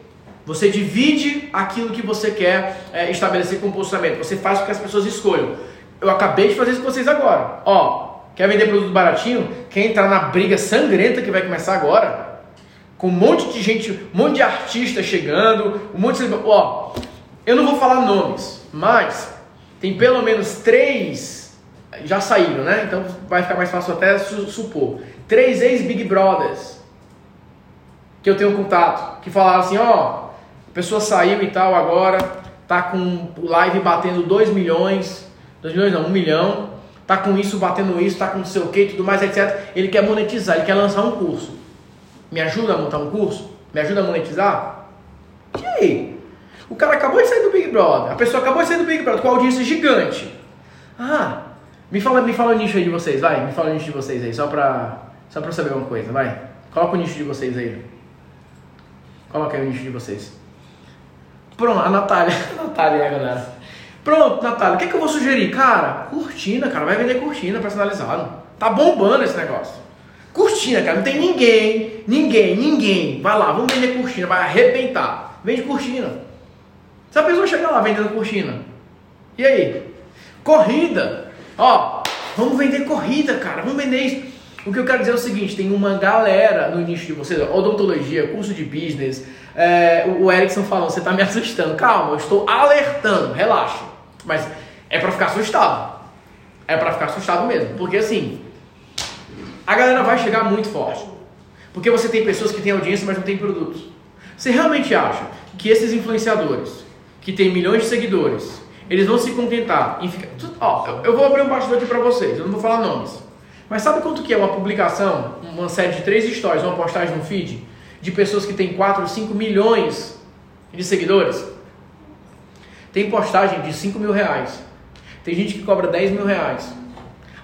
Você divide aquilo que você quer é, estabelecer como posicionamento. Você faz com que as pessoas escolham. Eu acabei de fazer isso com vocês agora. Ó, quer vender produto baratinho? Quer entrar na briga sangrenta que vai começar agora? Com um monte de gente, um monte de artistas chegando, um monte de. Ó, eu não vou falar nomes, mas tem pelo menos três já saíram, né? Então vai ficar mais fácil até supor três ex-Big Brothers que eu tenho contato, que falaram assim, ó, a pessoa saiu e tal agora, tá com o live batendo 2 milhões, 2 milhões não, 1 um milhão, tá com isso batendo isso, tá com não sei o que, tudo mais, etc. Ele quer monetizar, ele quer lançar um curso. Me ajuda a montar um curso? Me ajuda a monetizar? E aí? O cara acabou de sair do Big Brother, a pessoa acabou de sair do Big Brother com audiência gigante. Ah, me fala, me fala o nicho aí de vocês, vai, me fala o nicho de vocês aí, só pra só para saber uma coisa, vai. Coloca o nicho de vocês aí. Coloca aí o nicho de vocês. Pronto, a Natália. A Natália galera. Pronto, Natália, o que, que eu vou sugerir? Cara, cortina, cara. Vai vender cortina personalizado. Tá bombando esse negócio. Cortina, cara. Não tem ninguém, ninguém, ninguém. Vai lá, vamos vender cortina. Vai arrebentar. Vende cortina. Se a pessoa chegar lá vendendo cortina. E aí? Corrida. Ó, vamos vender corrida, cara. Vamos vender isso. O que eu quero dizer é o seguinte: tem uma galera no nicho de vocês, odontologia, curso de business. É, o Erickson falando, você está me assustando. Calma, eu estou alertando, relaxa. Mas é para ficar assustado. É para ficar assustado mesmo. Porque assim, a galera vai chegar muito forte. Porque você tem pessoas que têm audiência, mas não tem produtos. Você realmente acha que esses influenciadores, que têm milhões de seguidores, eles vão se contentar em ficar. Ó, eu- vou abrir um bastidor aqui pra vocês, eu não vou falar nomes. Mas sabe quanto que é uma publicação, uma série de três stories, uma postagem no feed, de pessoas que têm 4 ou 5 milhões de seguidores? Tem postagem de 5 mil reais. Tem gente que cobra 10 mil reais.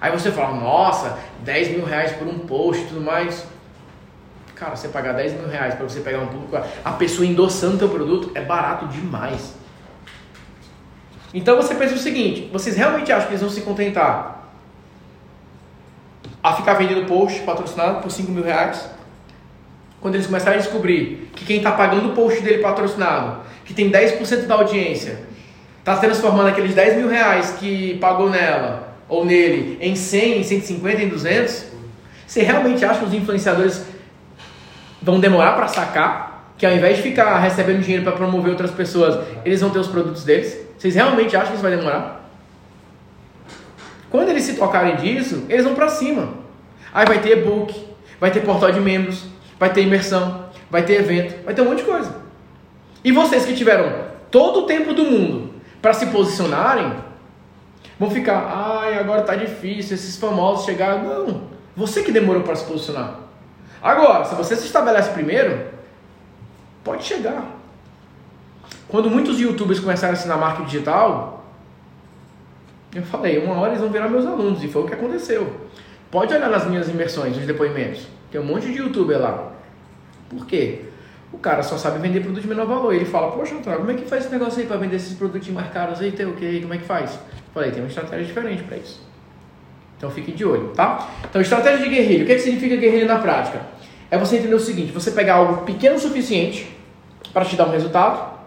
Aí você fala, nossa, 10 mil reais por um post e tudo mais. Cara, você pagar 10 mil reais para você pegar um público, a pessoa endossando teu produto é barato demais. Então você pensa o seguinte: vocês realmente acham que eles vão se contentar a ficar vendendo post patrocinado por 5 mil reais? Quando eles começarem a descobrir que quem está pagando o post dele patrocinado, que tem 10% da audiência, está transformando aqueles 10 mil reais que pagou nela ou nele em 100, em 150, em 200, você realmente acha que os influenciadores vão demorar para sacar? Que ao invés de ficar recebendo dinheiro para promover outras pessoas, eles vão ter os produtos deles? Vocês realmente acham que isso vai demorar? Quando eles se tocarem disso, eles vão para cima. Aí vai ter e-book, vai ter portal de membros, vai ter imersão, vai ter evento, vai ter um monte de coisa. E vocês que tiveram todo o tempo do mundo para se posicionarem, vão ficar, ai, agora tá difícil, esses famosos chegaram. Não, você que demorou para se posicionar. Agora, se você se estabelece primeiro, pode chegar. Quando muitos youtubers começaram a ensinar marketing digital, eu falei, uma hora eles vão virar meus alunos, e foi o que aconteceu. Pode olhar nas minhas imersões, nos depoimentos. Tem um monte de youtuber lá. Por quê? O cara só sabe vender produto de menor valor. Ele fala, poxa, Antônio, como é que faz esse negócio aí para vender esses produtos mais caros aí? Tem o quê? Como é que faz? Falei, tem uma estratégia diferente para isso. Então fique de olho, tá? Então, estratégia de guerrilha. O que, é que significa guerrilha na prática? É você entender o seguinte: você pegar algo pequeno o suficiente para te dar um resultado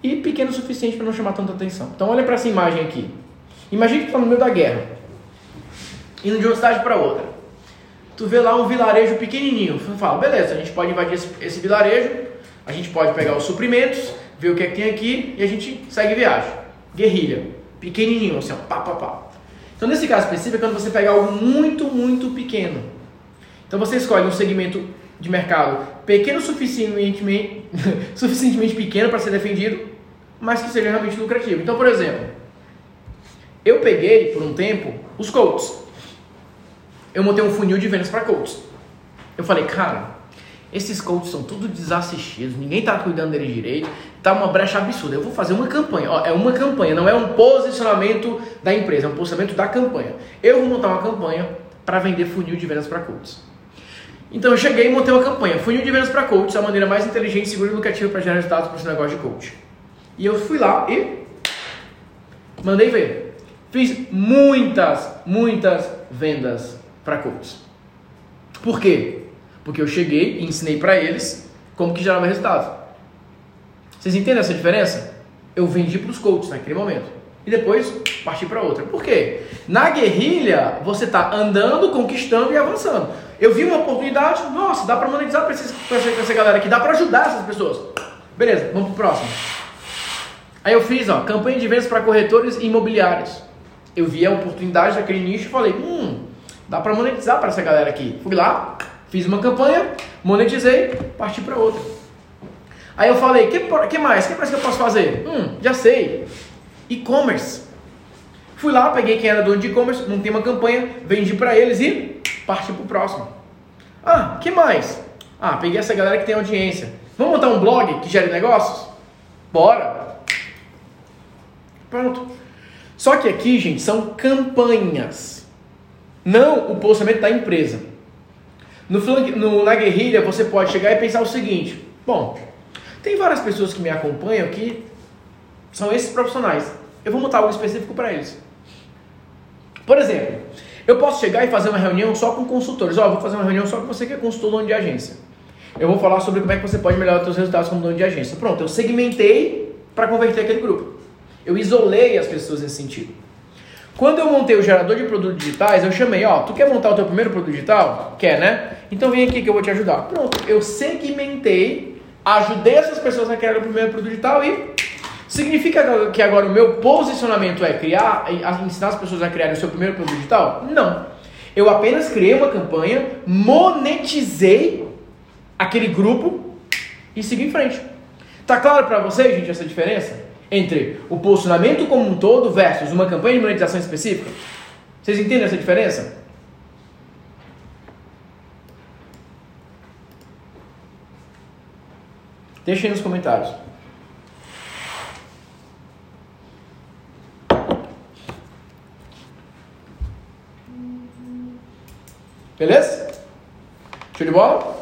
e pequeno o suficiente para não chamar tanta atenção. Então, olha para essa imagem aqui. Imagina que está no meio da guerra, indo de uma cidade para outra. Tu vê lá um vilarejo pequenininho. Tu fala, beleza, a gente pode invadir esse, esse vilarejo, a gente pode pegar os suprimentos, ver o que é que tem aqui e a gente segue viagem. Guerrilha, pequenininho, assim, ó, pá, pá, pá. Então, nesse caso específico, é quando você pega algo muito, muito pequeno. Então, você escolhe um segmento de mercado pequeno suficientemente, suficientemente pequeno para ser defendido, mas que seja realmente lucrativo. Então, por exemplo, eu peguei por um tempo os coaches. Eu montei um funil de vendas para coaches. Eu falei, cara, esses coaches são tudo desassistidos, ninguém tá cuidando deles direito, tá uma brecha absurda. Eu vou fazer uma campanha, ó, é uma campanha, não é um posicionamento da empresa, é um posicionamento da campanha. Eu vou montar uma campanha para vender funil de vendas para coaches. Então eu cheguei e montei uma campanha, funil de vendas para coaches, a maneira mais inteligente, segura e lucrativa para gerar resultados para esse negócio de coach. E eu fui lá e mandei ver. Fiz muitas, muitas vendas para coaches. Por quê? Porque eu cheguei e ensinei para eles como que gerava resultado. Vocês entendem essa diferença? Eu vendi para os coaches naquele momento. E depois parti para outra. Por quê? Na guerrilha, você está andando, conquistando e avançando. Eu vi uma oportunidade, nossa, dá para monetizar para essa galera aqui, dá para ajudar essas pessoas. Beleza, vamos pro próximo. Aí eu fiz, ó, campanha de vendas para corretores imobiliários. Eu vi a oportunidade daquele nicho e falei, hum, dá para monetizar para essa galera aqui. Fui lá, fiz uma campanha, monetizei, parti para outra. Aí eu falei, que, que mais? que mais que eu posso fazer? Hum, já sei. E-commerce. Fui lá, peguei quem era dono de e-commerce, montei uma campanha, vendi para eles e parti pro próximo. Ah, que mais? Ah, peguei essa galera que tem audiência. Vamos montar um blog que gere negócios? Bora. Pronto. Só que aqui, gente, são campanhas. Não o posicionamento da empresa. No, no, na guerrilha, você pode chegar e pensar o seguinte: bom, tem várias pessoas que me acompanham que são esses profissionais. Eu vou montar algo específico para eles. Por exemplo, eu posso chegar e fazer uma reunião só com consultores. Ó, oh, vou fazer uma reunião só com você que é consultor dono de agência. Eu vou falar sobre como é que você pode melhorar os seus resultados como dono de agência. Pronto, eu segmentei para converter aquele grupo. Eu isolei as pessoas nesse sentido. Quando eu montei o gerador de produtos digitais, eu chamei, ó, tu quer montar o teu primeiro produto digital? Quer, né? Então vem aqui que eu vou te ajudar. Pronto, eu segmentei, ajudei essas pessoas a criar o primeiro produto digital e significa que agora o meu posicionamento é criar, ensinar as pessoas a criarem o seu primeiro produto digital? Não. Eu apenas criei uma campanha, monetizei aquele grupo e seguir em frente. Tá claro para vocês, gente, essa diferença entre o posicionamento como um todo versus uma campanha de monetização específica? Vocês entendem essa diferença? Deixem nos comentários. Beleza? Show de bola?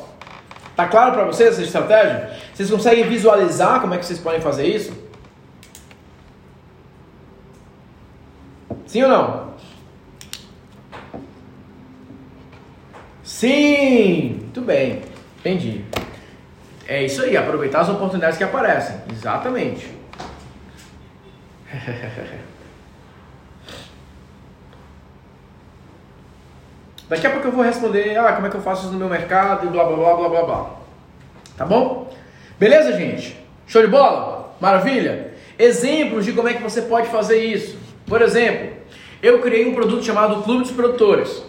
Tá claro para vocês essa estratégia? Vocês conseguem visualizar como é que vocês podem fazer isso? Sim ou não? Sim! Muito bem. Entendi. É isso aí, aproveitar as oportunidades que aparecem. Exatamente. Daqui a pouco eu vou responder, ah, como é que eu faço isso no meu mercado e blá blá blá blá blá blá. Tá bom? Beleza, gente? Show de bola? Maravilha? Exemplos de como é que você pode fazer isso. Por exemplo, eu criei um produto chamado Clube dos Produtores,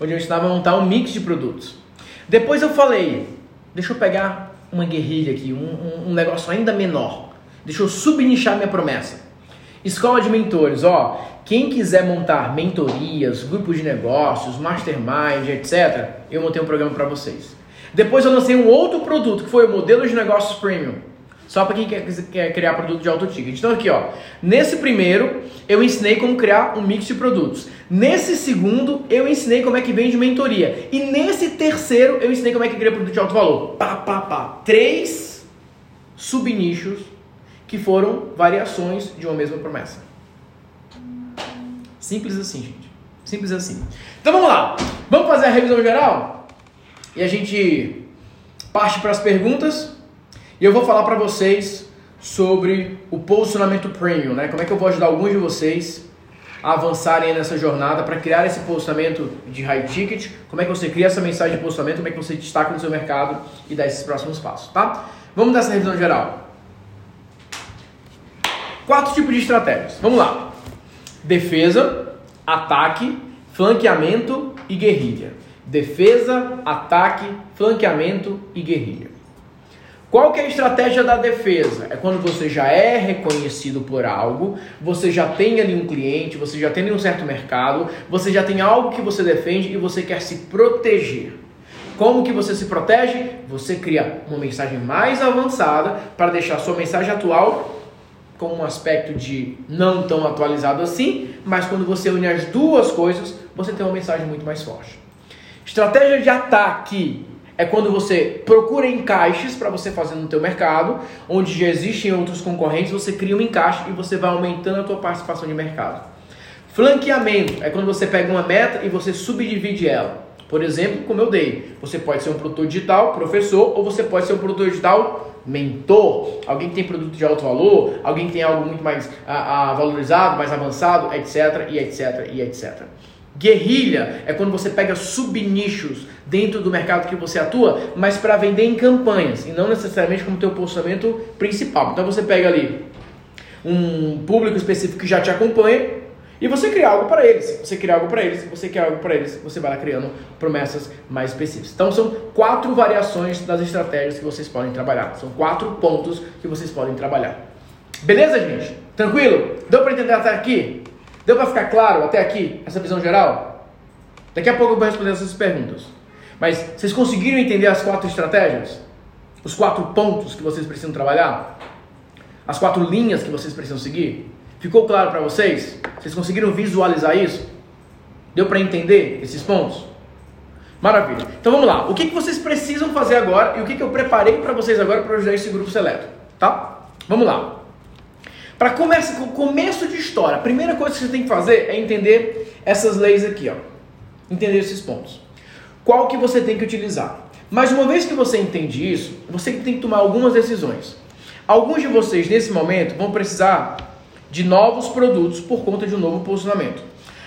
onde eu ensinava a montar um mix de produtos. Depois eu falei, deixa eu pegar uma guerrilha aqui, um, um, um negócio ainda menor. Deixa eu subnichar minha promessa. Escola de mentores, ó. Quem quiser montar mentorias, grupos de negócios, mastermind, etc., eu montei um programa para vocês. Depois eu lancei um outro produto que foi o modelo de negócios premium. Só para quem quer, quer, criar produto de alto ticket. Então aqui, ó, nesse primeiro eu ensinei como criar um mix de produtos. Nesse segundo eu ensinei como é que vende mentoria. E nesse terceiro eu ensinei como é que cria produto de alto valor. Pá, pá, pá. Três subnichos que foram variações de uma mesma promessa. Simples assim, gente. Simples assim. Então vamos lá. Vamos fazer a revisão geral? E a gente parte para as perguntas. E eu vou falar para vocês sobre o posicionamento premium, né? Como é que eu vou ajudar alguns de vocês a avançarem nessa jornada para criar esse posicionamento de high ticket, como é que você cria essa mensagem de posicionamento, como é que você destaca no seu mercado e dá esses próximos passos, tá? Vamos nessa revisão geral. Quatro tipos de estratégias. Vamos lá. Defesa, ataque, flanqueamento e guerrilha. Defesa, ataque, flanqueamento e guerrilha. Qual que é a estratégia da defesa? É quando você já é reconhecido por algo, você já tem ali um cliente, você já tem um certo mercado, você já tem algo que você defende e você quer se proteger. Como que você se protege? Você cria uma mensagem mais avançada para deixar sua mensagem atual com um aspecto de não tão atualizado assim, mas quando você une as duas coisas, você tem uma mensagem muito mais forte. Estratégia de ataque é quando você procura encaixes para você fazer no teu mercado, onde já existem outros concorrentes, você cria um encaixe e você vai aumentando a tua participação de mercado. Flanqueamento é quando você pega uma meta e você subdivide ela. Por exemplo, como eu dei, você pode ser um produtor digital, professor, ou você pode ser um produtor digital mentor, alguém que tem produto de alto valor, alguém que tem algo muito mais a, a, valorizado, mais avançado, etc, e etc, e etc. Guerrilha é quando você pega subnichos dentro do mercado que você atua, mas para vender em campanhas e não necessariamente como teu posicionamento principal. Então você pega ali um público específico que já te acompanha e você cria algo para eles. Você cria algo para eles, você quer algo para eles, você vai lá criando promessas mais específicas. Então são quatro variações das estratégias que vocês podem trabalhar. São quatro pontos que vocês podem trabalhar. Beleza, gente? Tranquilo? Deu para entender até aqui? Deu para ficar claro até aqui essa visão geral? Daqui a pouco eu vou responder essas perguntas. Mas vocês conseguiram entender as quatro estratégias? Os quatro pontos que vocês precisam trabalhar? As quatro linhas que vocês precisam seguir? Ficou claro para vocês? Vocês conseguiram visualizar isso? Deu para entender esses pontos? Maravilha. Então vamos lá. O que, que vocês precisam fazer agora e o que, que eu preparei para vocês agora para ajudar esse grupo seleto? Tá? Vamos lá. Para começo, começo de história, a primeira coisa que você tem que fazer é entender essas leis aqui, ó. Entender esses pontos. Qual que você tem que utilizar? Mas uma vez que você entende isso, você tem que tomar algumas decisões. Alguns de vocês nesse momento vão precisar de novos produtos por conta de um novo posicionamento.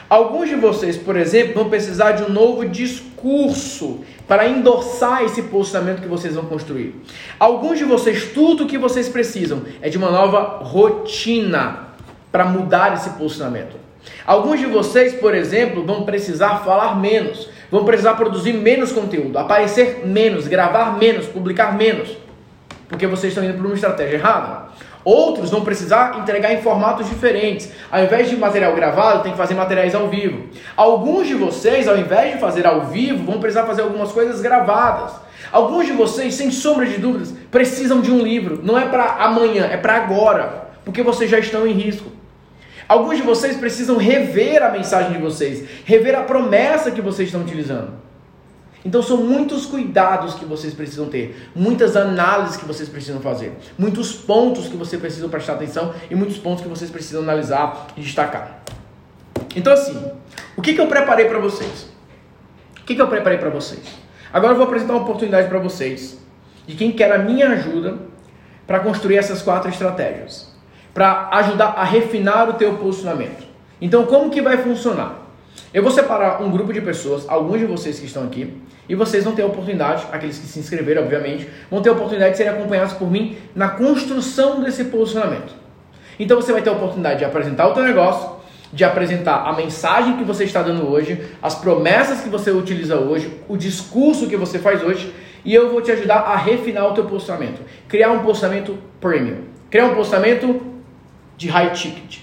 Alguns de vocês, por exemplo, vão precisar de um novo discurso para endossar esse posicionamento que vocês vão construir. Alguns de vocês, tudo o que vocês precisam é de uma nova rotina para mudar esse posicionamento. Alguns de vocês, por exemplo, vão precisar falar menos, vão precisar produzir menos conteúdo, aparecer menos, gravar menos, publicar menos. porque vocês estão indo por uma estratégia errada. Outros vão precisar entregar em formatos diferentes. Ao invés de material gravado, tem que fazer materiais ao vivo. Alguns de vocês, ao invés de fazer ao vivo, vão precisar fazer algumas coisas gravadas. Alguns de vocês, sem sombra de dúvidas, precisam de um livro. Não é para amanhã, é para agora, porque vocês já estão em risco. Alguns de vocês precisam rever a mensagem de vocês, rever a promessa que vocês estão utilizando. Então são muitos cuidados que vocês precisam ter, muitas análises que vocês precisam fazer, muitos pontos que vocês precisam prestar atenção e muitos pontos que vocês precisam analisar e destacar. Então assim, o que, que eu preparei para vocês? O que, que eu preparei para vocês? Agora eu vou apresentar uma oportunidade para vocês de quem quer a minha ajuda para construir essas quatro estratégias, para ajudar a refinar o teu posicionamento. Então como que vai funcionar? Eu vou separar um grupo de pessoas, alguns de vocês que estão aqui, e vocês vão ter a oportunidade, aqueles que se inscreveram, obviamente, vão ter a oportunidade de serem acompanhados por mim na construção desse posicionamento. Então você vai ter a oportunidade de apresentar o teu negócio, de apresentar a mensagem que você está dando hoje, as promessas que você utiliza hoje, o discurso que você faz hoje, e eu vou te ajudar a refinar o teu posicionamento. Criar um posicionamento premium. Criar um posicionamento de high ticket.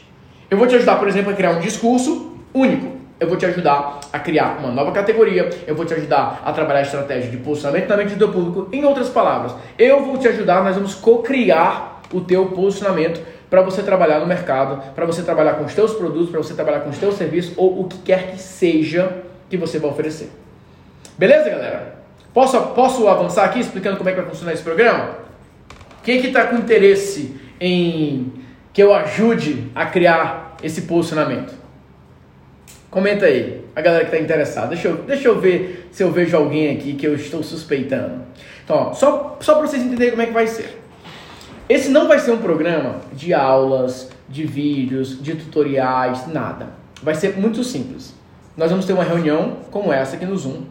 Eu vou te ajudar, por exemplo, a criar um discurso único eu vou te ajudar a criar uma nova categoria, eu vou te ajudar a trabalhar a estratégia de posicionamento na mente do teu público. Em outras palavras, eu vou te ajudar, nós vamos co-criar o teu posicionamento para você trabalhar no mercado, para você trabalhar com os teus produtos, para você trabalhar com os teus serviços ou o que quer que seja que você vai oferecer. Beleza, galera? Posso, posso avançar aqui explicando como é que vai funcionar esse programa? Quem que está com interesse em que eu ajude a criar esse posicionamento? Comenta aí, a galera que está interessada. Deixa eu, deixa eu ver se eu vejo alguém aqui que eu estou suspeitando. Então, ó, só, só para vocês entenderem como é que vai ser. Esse não vai ser um programa de aulas, de vídeos, de tutoriais, nada. Vai ser muito simples. Nós vamos ter uma reunião como essa aqui no Zoom.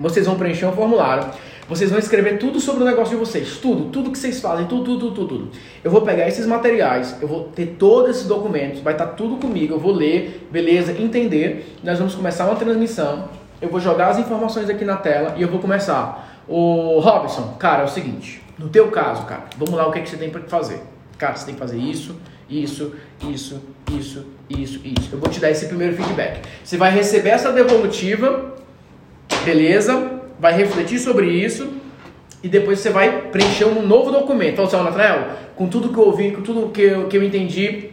Vocês vão preencher um formulário vocês vão escrever tudo sobre o negócio de vocês, tudo, tudo que vocês fazem, tudo, tudo, tudo, tudo. Eu vou pegar esses materiais, eu vou ter todos esses documentos, vai estar tudo comigo, eu vou ler, beleza, entender. Nós vamos começar uma transmissão. Eu vou jogar as informações aqui na tela e eu vou começar. O Robson, cara, é o seguinte, no teu caso, cara, vamos lá o que, é que você tem para fazer. Cara, você tem que fazer isso, isso, isso, isso, isso, isso. Eu vou te dar esse primeiro feedback. Você vai receber essa devolutiva, beleza? Vai refletir sobre isso e depois você vai preencher um novo documento. Então, assim, Nathanael, com tudo que eu ouvi, com tudo que eu, que eu entendi,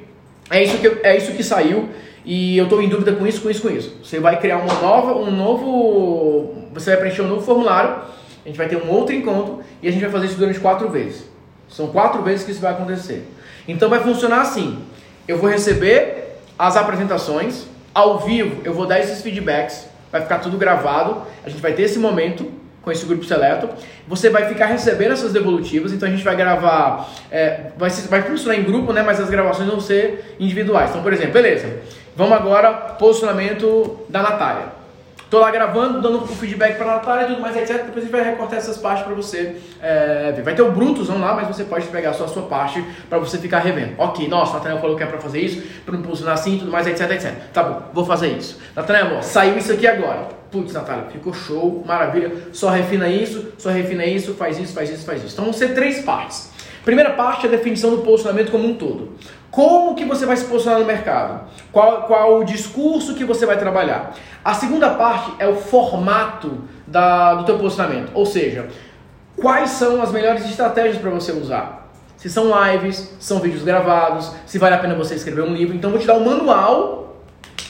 é isso que, é isso que saiu e eu estou em dúvida com isso, com isso, com isso. Você vai criar uma nova, um novo, você vai preencher um novo formulário, a gente vai ter um outro encontro e a gente vai fazer isso durante quatro vezes. São quatro vezes que isso vai acontecer. Então vai funcionar assim: eu vou receber as apresentações ao vivo, eu vou dar esses feedbacks vai ficar tudo gravado. A gente vai ter esse momento com esse grupo seleto. Você vai ficar recebendo essas devolutivas, então a gente vai gravar, é, vai, vai funcionar em grupo, né? Mas as gravações vão ser individuais. Então, por exemplo, beleza. Vamos agora posicionamento da Natália. Tô lá gravando, dando o feedback para a Natália e tudo mais, etc. Depois a gente vai recortar essas partes para você é, ver. Vai ter o Brutuzão lá, mas você pode pegar só a sua parte para você ficar revendo. Ok, nossa, Nathaniel falou que é para fazer isso, para não posicionar assim, tudo mais, etc, etc. Tá bom, vou fazer isso. Nathaniel, saiu isso aqui agora. Putz, Natália, ficou show, maravilha. Só refina isso, só refina isso, faz isso, faz isso, faz isso. Então vão ser três partes. Primeira parte é a definição do posicionamento como um todo. Como que você vai se posicionar no mercado? Qual, qual o discurso que você vai trabalhar? A segunda parte é o formato da, do teu posicionamento. Ou seja, quais são as melhores estratégias para você usar? Se são lives, são vídeos gravados, se vale a pena você escrever um livro. Então, vou te dar o um manual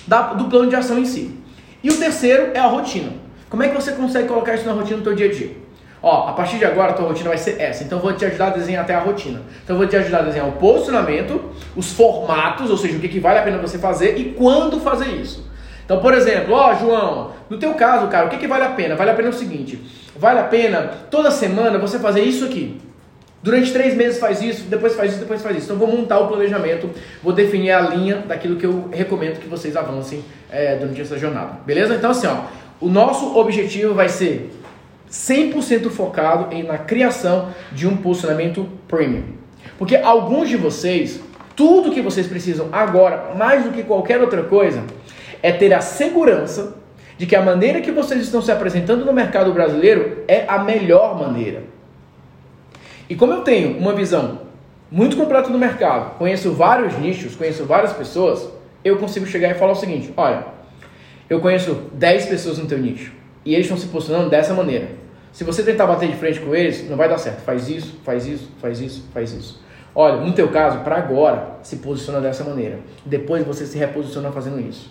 da, do plano de ação em si. E o terceiro é a rotina. Como é que você consegue colocar isso na rotina do teu dia a dia? Ó, a partir de agora a tua rotina vai ser essa. Então eu vou te ajudar a desenhar até a rotina. Então eu vou te ajudar a desenhar o posicionamento, os formatos, ou seja, o que, que vale a pena você fazer e quando fazer isso. Então, por exemplo, ó, João, no teu caso, cara, o que, que vale a pena? Vale a pena o seguinte: vale a pena toda semana você fazer isso aqui. Durante três meses faz isso, depois faz isso, depois faz isso. Então vou montar o planejamento, vou definir a linha daquilo que eu recomendo que vocês avancem é, durante essa jornada. Beleza? Então assim, ó, o nosso objetivo vai ser 100% focado em, na criação de um posicionamento premium. Porque alguns de vocês, tudo que vocês precisam agora, mais do que qualquer outra coisa, é ter a segurança de que a maneira que vocês estão se apresentando no mercado brasileiro é a melhor maneira. E como eu tenho uma visão muito completa do mercado, conheço vários nichos, conheço várias pessoas, eu consigo chegar e falar o seguinte: olha, eu conheço 10 pessoas no teu nicho e eles estão se posicionando dessa maneira. Se você tentar bater de frente com eles, não vai dar certo. Faz isso, faz isso, faz isso, faz isso. Olha, no teu caso, para agora, se posiciona dessa maneira. Depois você se reposiciona fazendo isso.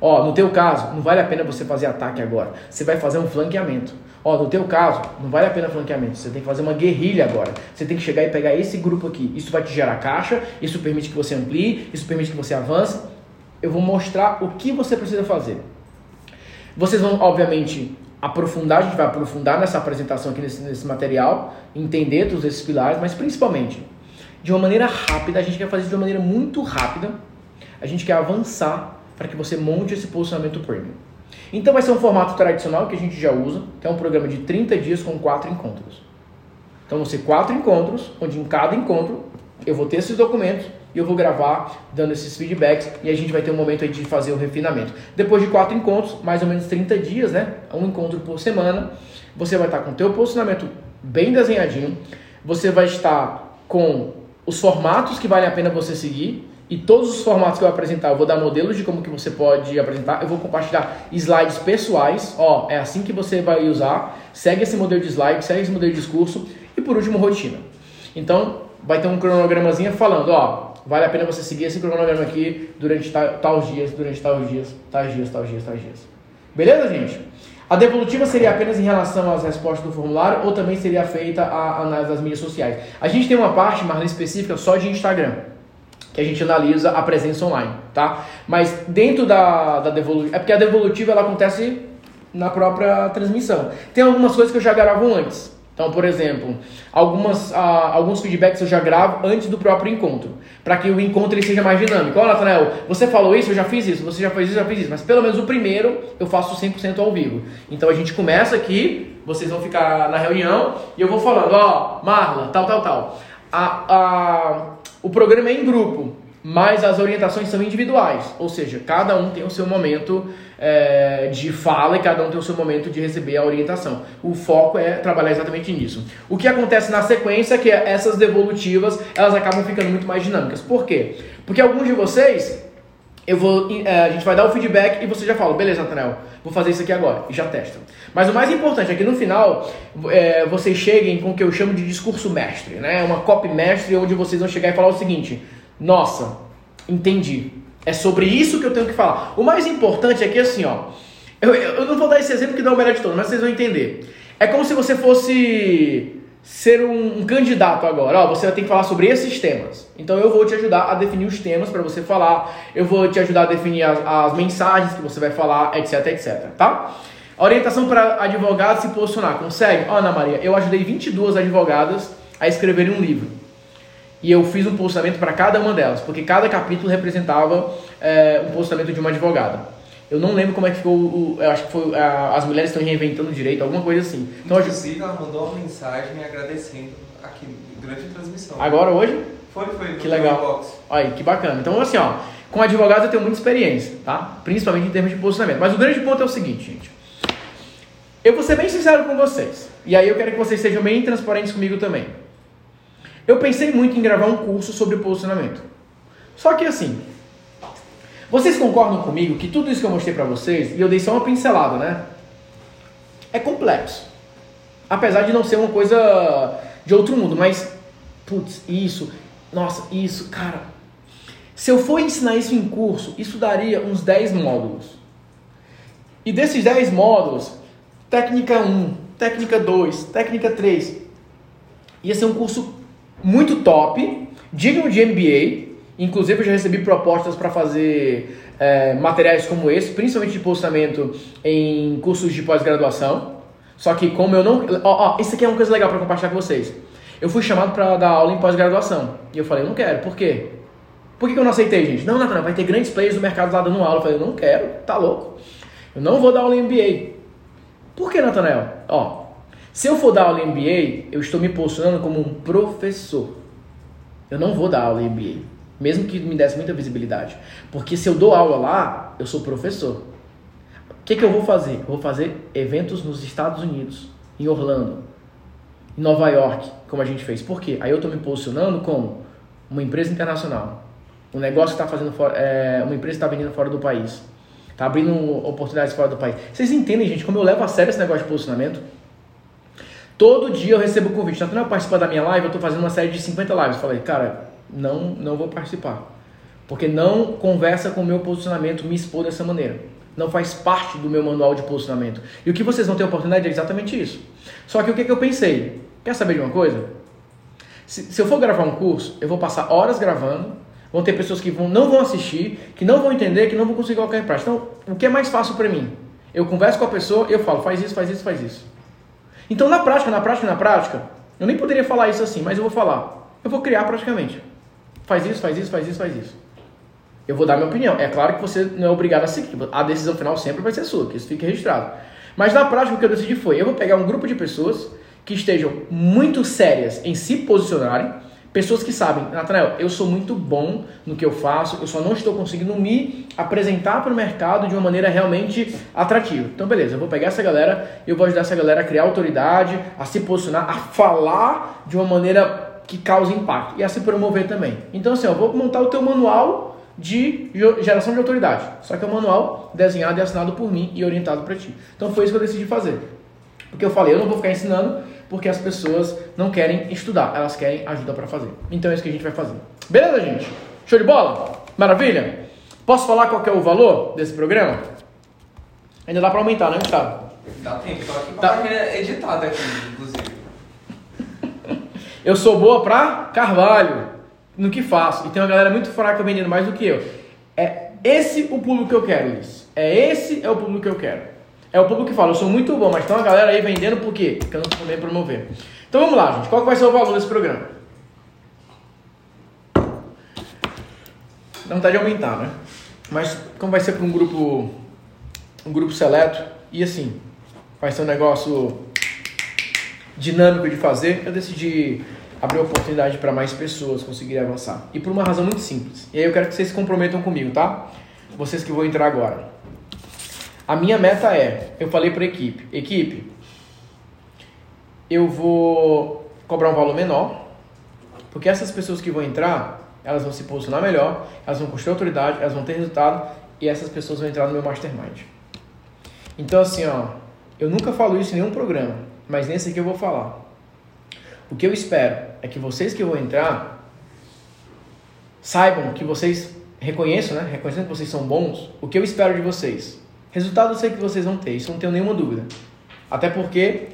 Ó, no teu caso, não vale a pena você fazer ataque agora. Você vai fazer um flanqueamento. Ó, no teu caso, não vale a pena flanqueamento. Você tem que fazer uma guerrilha agora. Você tem que chegar e pegar esse grupo aqui. Isso vai te gerar caixa, isso permite que você amplie, isso permite que você avance. Eu vou mostrar o que você precisa fazer. Vocês vão, obviamente, aprofundar, a gente vai aprofundar nessa apresentação aqui nesse, nesse material, entender todos esses pilares, mas principalmente de uma maneira rápida, a gente quer fazer de uma maneira muito rápida, a gente quer avançar para que você monte esse posicionamento premium. Então vai ser um formato tradicional que a gente já usa, que é um programa de 30 dias com quatro encontros. Então vão ser quatro encontros, onde em cada encontro eu vou ter esses documentos e eu vou gravar dando esses feedbacks e a gente vai ter um momento aí de fazer o refinamento. Depois de quatro encontros, mais ou menos 30 dias, né? Um encontro por semana, você vai estar com o teu posicionamento bem desenhadinho, você vai estar com os formatos que vale a pena você seguir e todos os formatos que eu apresentar, eu vou dar modelos de como que você pode apresentar, eu vou compartilhar slides pessoais, ó, é assim que você vai usar, segue esse modelo de slide, segue esse modelo de discurso e por último rotina. Então, vai ter um cronogramazinho falando, ó, vale a pena você seguir esse cronograma aqui durante tal dias, durante tal dias, tais dias, tal dias, tais dias. Beleza, gente? A devolutiva seria apenas em relação às respostas do formulário ou também seria feita a análise das mídias sociais? A gente tem uma parte, mais específica só de Instagram, que a gente analisa a presença online, tá? Mas dentro da, da devolutiva, é porque a devolutiva ela acontece na própria transmissão. Tem algumas coisas que eu já gravo antes. Então, por exemplo, algumas, ah, alguns feedbacks eu já gravo antes do próprio encontro, para que o encontro ele seja mais dinâmico. Ó, Nathanael, você falou isso, eu já fiz isso, você já fez isso, eu já fiz isso, mas pelo menos o primeiro eu faço 100% ao vivo. Então a gente começa aqui, vocês vão ficar na reunião e eu vou falando, ó, Marla, tal, tal, tal. A, a, o programa é em grupo, mas as orientações são individuais, ou seja, cada um tem o seu momento é, de fala e cada um tem o seu momento de receber a orientação. O foco é trabalhar exatamente nisso. O que acontece na sequência é que essas devolutivas elas acabam ficando muito mais dinâmicas. Por quê? Porque alguns de vocês eu vou, é, a gente vai dar o feedback e você já fala, beleza, Nathaniel, vou fazer isso aqui agora e já testa. Mas o mais importante é que no final é, vocês cheguem com o que eu chamo de discurso mestre, né? Uma copy mestre onde vocês vão chegar e falar o seguinte nossa, entendi. É sobre isso que eu tenho que falar. O mais importante é que assim, ó. Eu, eu não vou dar esse exemplo que dá o melhor de todos, mas vocês vão entender. É como se você fosse ser um, um, candidato agora. Ó, você vai ter que falar sobre esses temas. Então eu vou te ajudar a definir os temas para você falar. Eu vou te ajudar a definir as, as, mensagens que você vai falar, etc, etc, tá? Orientação para advogados se posicionar. Consegue? Ana Maria, eu ajudei 22 advogadas a escreverem um livro. E eu fiz um posicionamento para cada uma delas, porque cada capítulo representava é, um posicionamento de uma advogada. Eu não lembro como é que ficou o. Eu acho que foi. A, as mulheres estão reinventando o direito, alguma coisa assim. Então, Inclusive, ela mandou uma mensagem me agradecendo aqui durante a transmissão. Agora, hoje? Foi, foi. Que legal. Olha aí, que bacana. Então, assim, ó, com advogado eu tenho muita experiência, tá? Principalmente em termos de posicionamento. Mas o grande ponto é o seguinte, gente. Eu vou ser bem sincero com vocês. E aí eu quero que vocês sejam bem transparentes comigo também. Eu pensei muito em gravar um curso sobre posicionamento. Só que assim, vocês concordam comigo que tudo isso que eu mostrei para vocês, e eu dei só uma pincelada, né? É complexo. Apesar de não ser uma coisa de outro mundo, mas putz, isso, nossa, isso, cara. Se eu for ensinar isso em curso, isso daria uns 10 módulos. E desses 10 módulos, técnica 1, técnica 2, técnica 3, ia ser um curso muito top, digno de MBA. Inclusive, eu já recebi propostas para fazer é, materiais como esse, principalmente de postamento em cursos de pós-graduação. Só que, como eu não. Ó, ó, isso aqui é uma coisa legal para compartilhar com vocês. Eu fui chamado para dar aula em pós-graduação. E eu falei, eu não quero. Por quê? Por que, que eu não aceitei, gente? Não, Natanael, vai ter grandes players do mercado lá dando aula. Eu falei, eu não quero, tá louco. Eu não vou dar aula em MBA. Por que, Natanael? Ó, se eu for dar aula em MBA, eu estou me posicionando como um professor. Eu não vou dar aula em MBA, mesmo que me desse muita visibilidade. Porque se eu dou aula lá, eu sou professor. O que, que eu vou fazer? Eu vou fazer eventos nos Estados Unidos, em Orlando. em Nova York, como a gente fez. Por quê? Aí eu estou me posicionando como uma empresa internacional. Um negócio que está fazendo fora, é, uma empresa está vendendo fora do país. Está abrindo oportunidades fora do país. Vocês entendem, gente, como eu levo a sério esse negócio de posicionamento? Todo dia eu recebo convite. Tanto não participar da minha live, eu estou fazendo uma série de 50 lives. Falei, cara, não, não vou participar. Porque não conversa com o meu posicionamento me expor dessa maneira. Não faz parte do meu manual de posicionamento. E o que vocês vão ter oportunidade é exatamente isso. Só que o que, que eu pensei? Quer saber de uma coisa? Se, se eu for gravar um curso, eu vou passar horas gravando, vão ter pessoas que vão, não vão assistir, que não vão entender, que não vão conseguir colocar em prática. Então, o que é mais fácil para mim? Eu converso com a pessoa eu falo, faz isso, faz isso, faz isso. Então, na prática, na prática, na prática, eu nem poderia falar isso assim, mas eu vou falar. Eu vou criar praticamente. Faz isso, faz isso, faz isso, faz isso. Eu vou dar minha opinião. É claro que você não é obrigado a seguir. A decisão final sempre vai ser sua, que isso fique registrado. Mas na prática, o que eu decidi foi: eu vou pegar um grupo de pessoas que estejam muito sérias em se posicionarem, pessoas que sabem, Natanael, eu sou muito bom no que eu faço, eu só não estou conseguindo me apresentar para o mercado de uma maneira realmente atrativa. Então, beleza, eu vou pegar essa galera e eu vou ajudar essa galera a criar autoridade, a se posicionar, a falar de uma maneira que cause impacto e a se promover também. Então, assim, eu vou montar o teu manual de geração de autoridade. Só que é um manual desenhado e assinado por mim e orientado para ti. Então foi isso que eu decidi fazer. Porque eu falei, eu não vou ficar ensinando porque as pessoas não querem estudar, elas querem ajuda para fazer. Então é isso que a gente vai fazer. Beleza, gente? Show de bola? Maravilha? Posso falar qual é o valor desse programa? Ainda dá para aumentar, né, Gustavo? Dá tempo, tô aqui tá. Editado aqui, inclusive. eu sou boa pra Carvalho no que faço. E tem uma galera muito fraca vendendo mais do que eu. É esse o público que eu quero, Luiz. É esse é o público que eu quero. É o público que fala, eu sou muito bom, mas tem uma galera aí vendendo por quê? Porque eu não também promover. Então vamos lá, gente. Qual vai ser o valor desse programa? Dá vontade de aumentar, né? Mas como vai ser para um grupo um grupo seleto e assim, vai ser um negócio dinâmico de fazer, eu decidi abrir oportunidade para mais pessoas conseguirem avançar. E por uma razão muito simples. E aí eu quero que vocês se comprometam comigo, tá? Vocês que vão entrar agora. A minha meta é, eu falei para a equipe, equipe, eu vou cobrar um valor menor, porque essas pessoas que vão entrar, elas vão se posicionar melhor, elas vão construir autoridade, elas vão ter resultado e essas pessoas vão entrar no meu mastermind. Então assim, ó, eu nunca falo isso em nenhum programa, mas nesse aqui eu vou falar. O que eu espero é que vocês que vão entrar saibam que vocês reconheçam, né? Reconhecendo que vocês são bons. O que eu espero de vocês? Resultado eu sei que vocês vão ter, isso não tenho nenhuma dúvida. Até porque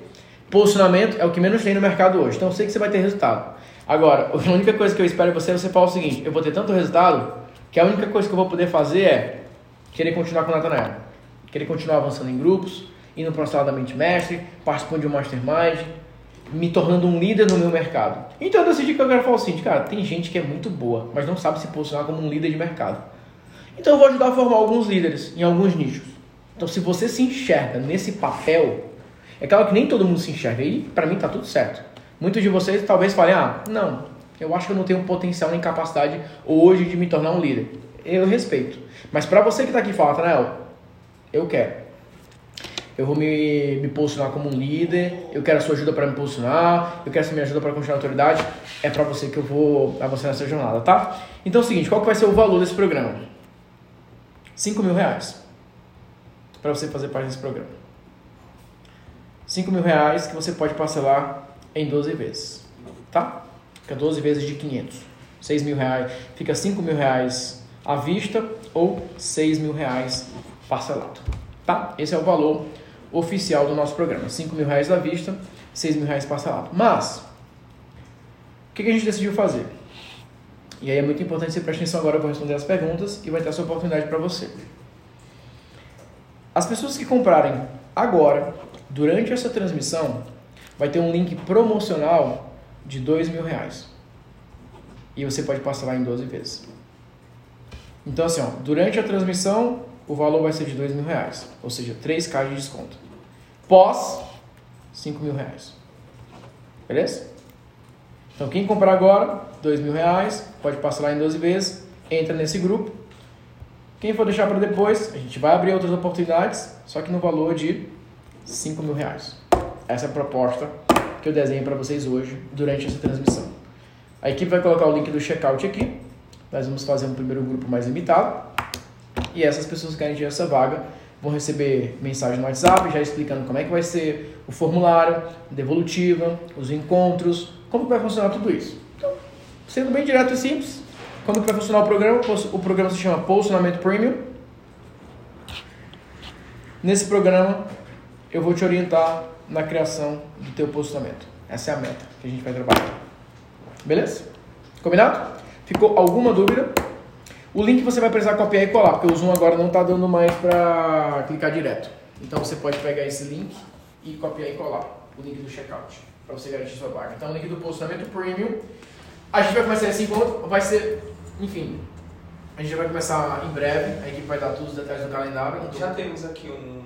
posicionamento é o que menos tem no mercado hoje. Então eu sei que você vai ter resultado. Agora, a única coisa que eu espero de você é você falar o seguinte: eu vou ter tanto resultado que a única coisa que eu vou poder fazer é querer continuar com o Natanael. Querer continuar avançando em grupos, indo para o sala da mente mestre, participando de um mastermind, me tornando um líder no meu mercado. Então eu decidi que eu quero falar assim, cara, tem gente que é muito boa, mas não sabe se posicionar como um líder de mercado. Então eu vou ajudar a formar alguns líderes em alguns nichos. Então se você se enxerga nesse papel, é claro que nem todo mundo se enxerga e para mim tá tudo certo. Muitos de vocês talvez falem, ah, não, eu acho que eu não tenho potencial nem capacidade hoje de me tornar um líder. Eu respeito. Mas para você que está aqui e fala, Tanael, eu quero eu vou me, me posicionar como um líder, eu quero a sua ajuda para me posicionar, eu quero a sua ajuda para continuar a autoridade, é para você que eu vou avançar nessa jornada, tá? Então é o seguinte, qual que vai ser o valor desse programa? 5 mil reais para você fazer parte desse programa. 5 mil reais que você pode parcelar em 12 vezes, tá? Fica 12 vezes de 500. 6 mil reais, fica 5 mil reais à vista ou 6 mil reais parcelado, tá? Esse é o valor oficial do nosso programa. 5 mil reais à vista, 6 mil reais parcelado. Mas, o que a gente decidiu fazer? E aí é muito importante você prestar atenção agora, eu responder as perguntas e vai ter essa oportunidade para você. As pessoas que comprarem agora, durante essa transmissão, vai ter um link promocional de 2 mil reais. E você pode parcelar em 12 vezes. Então assim, ó, durante a transmissão, o valor vai ser de dois mil reais, ou seja, 3K de desconto. Pós, 5 mil reais. Beleza? Então quem comprar agora, dois mil reais, pode parcelar em 12 vezes, entra nesse grupo. Quem for deixar para depois, a gente vai abrir outras oportunidades, só que no valor de 5 mil reais. Essa é a proposta que eu desenho para vocês hoje, durante essa transmissão. A equipe vai colocar o link do checkout aqui. Nós vamos fazer um primeiro grupo mais limitado. E essas pessoas que querem essa vaga vão receber mensagem no WhatsApp já explicando como é que vai ser o formulário, devolutiva, os encontros, como vai funcionar tudo isso. Então, sendo bem direto e simples, que vai funcionar o programa? O programa se chama Posicionamento Premium. Nesse programa, eu vou te orientar na criação do teu posicionamento. Essa é a meta que a gente vai trabalhar. Beleza? Combinado? Ficou alguma dúvida? O link você vai precisar copiar e colar, porque o Zoom agora não está dando mais para clicar direto. Então você pode pegar esse link e copiar e colar o link do checkout para você garantir sua vaga. Então o link do posicionamento premium. A gente vai começar esse encontro, vai ser enfim, a gente vai começar em breve, a equipe vai dar todos os detalhes do calendário. Então... Já temos aqui um,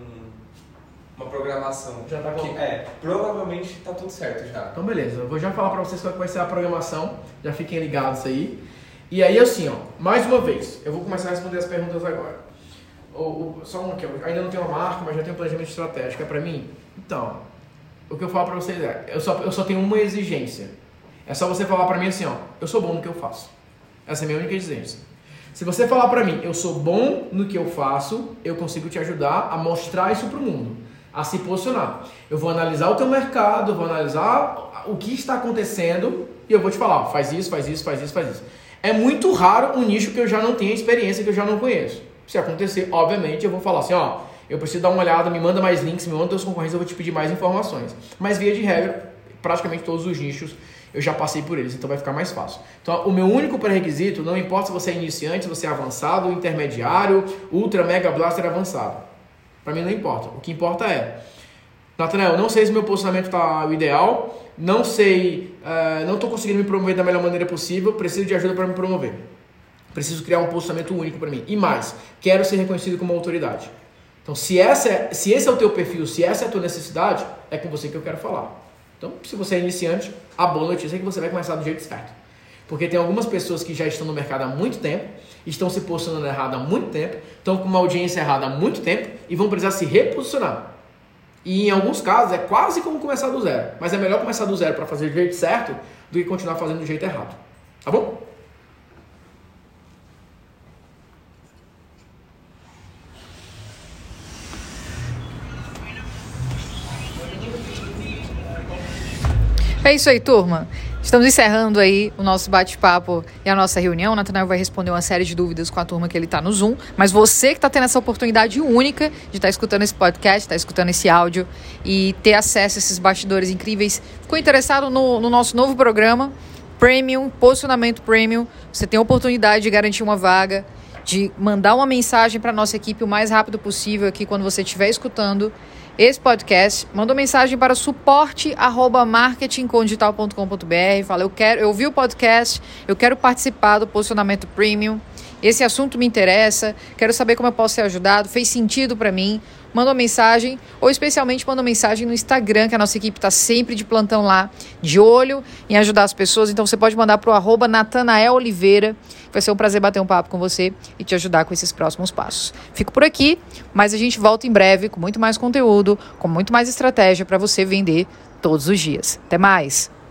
uma programação. Já tá com... que, É, provavelmente tá tudo certo já. Então beleza, eu vou já falar para vocês qual vai ser a programação, já fiquem ligados aí. E aí assim, ó, mais uma vez, eu vou começar a responder as perguntas agora. O, o, só um aqui, eu ainda não tenho uma marca, mas já tenho um planejamento estratégico, é para mim? Então, o que eu falo para vocês é, eu só, eu só tenho uma exigência. É só você falar para mim assim, ó, eu sou bom no que eu faço. Essa é a minha única exigência. Se você falar para mim, eu sou bom no que eu faço, eu consigo te ajudar a mostrar isso para o mundo, a se posicionar. Eu vou analisar o teu mercado, vou analisar o que está acontecendo e eu vou te falar, faz isso, faz isso, faz isso, faz isso. É muito raro um nicho que eu já não tenha experiência, que eu já não conheço. Se acontecer, obviamente, eu vou falar assim, ó, eu preciso dar uma olhada, me manda mais links, me manda teus concorrentes, eu vou te pedir mais informações. Mas via de regra, praticamente todos os nichos eu já passei por eles, então vai ficar mais fácil. Então, o meu único pré-requisito, não importa se você é iniciante, se você é avançado, intermediário, ultra, mega blaster avançado. Para mim não importa. O que importa é, Nathanael, não sei se meu posicionamento está o ideal, não sei, uh, não estou conseguindo me promover da melhor maneira possível, preciso de ajuda para me promover. Preciso criar um posicionamento único para mim. E mais, quero ser reconhecido como autoridade. Então, se, essa é, se esse é o teu perfil, se essa é a tua necessidade, é com você que eu quero falar. Então, se você é iniciante, a boa notícia é que você vai começar do jeito certo. Porque tem algumas pessoas que já estão no mercado há muito tempo, estão se posicionando errado há muito tempo, estão com uma audiência errada há muito tempo e vão precisar se reposicionar. E em alguns casos é quase como começar do zero. Mas é melhor começar do zero para fazer do jeito certo do que continuar fazendo do jeito errado. Tá bom? É isso aí, turma. Estamos encerrando aí o nosso bate-papo e a nossa reunião. O vai responder uma série de dúvidas com a turma que ele está no Zoom. Mas você que está tendo essa oportunidade única de estar tá escutando esse podcast, estar tá escutando esse áudio e ter acesso a esses bastidores incríveis, ficou interessado no, no nosso novo programa, Premium, Posicionamento Premium. Você tem a oportunidade de garantir uma vaga, de mandar uma mensagem para a nossa equipe o mais rápido possível aqui quando você estiver escutando esse podcast, manda uma mensagem para suporte@marketingcondigital.com.br, fala eu quero, eu vi o podcast, eu quero participar do posicionamento premium. Esse assunto me interessa, quero saber como eu posso ser ajudado, fez sentido para mim manda uma mensagem, ou especialmente manda uma mensagem no Instagram, que a nossa equipe está sempre de plantão lá, de olho em ajudar as pessoas. Então você pode mandar para o arroba Natanael Oliveira. Vai ser um prazer bater um papo com você e te ajudar com esses próximos passos. Fico por aqui, mas a gente volta em breve com muito mais conteúdo, com muito mais estratégia para você vender todos os dias. Até mais!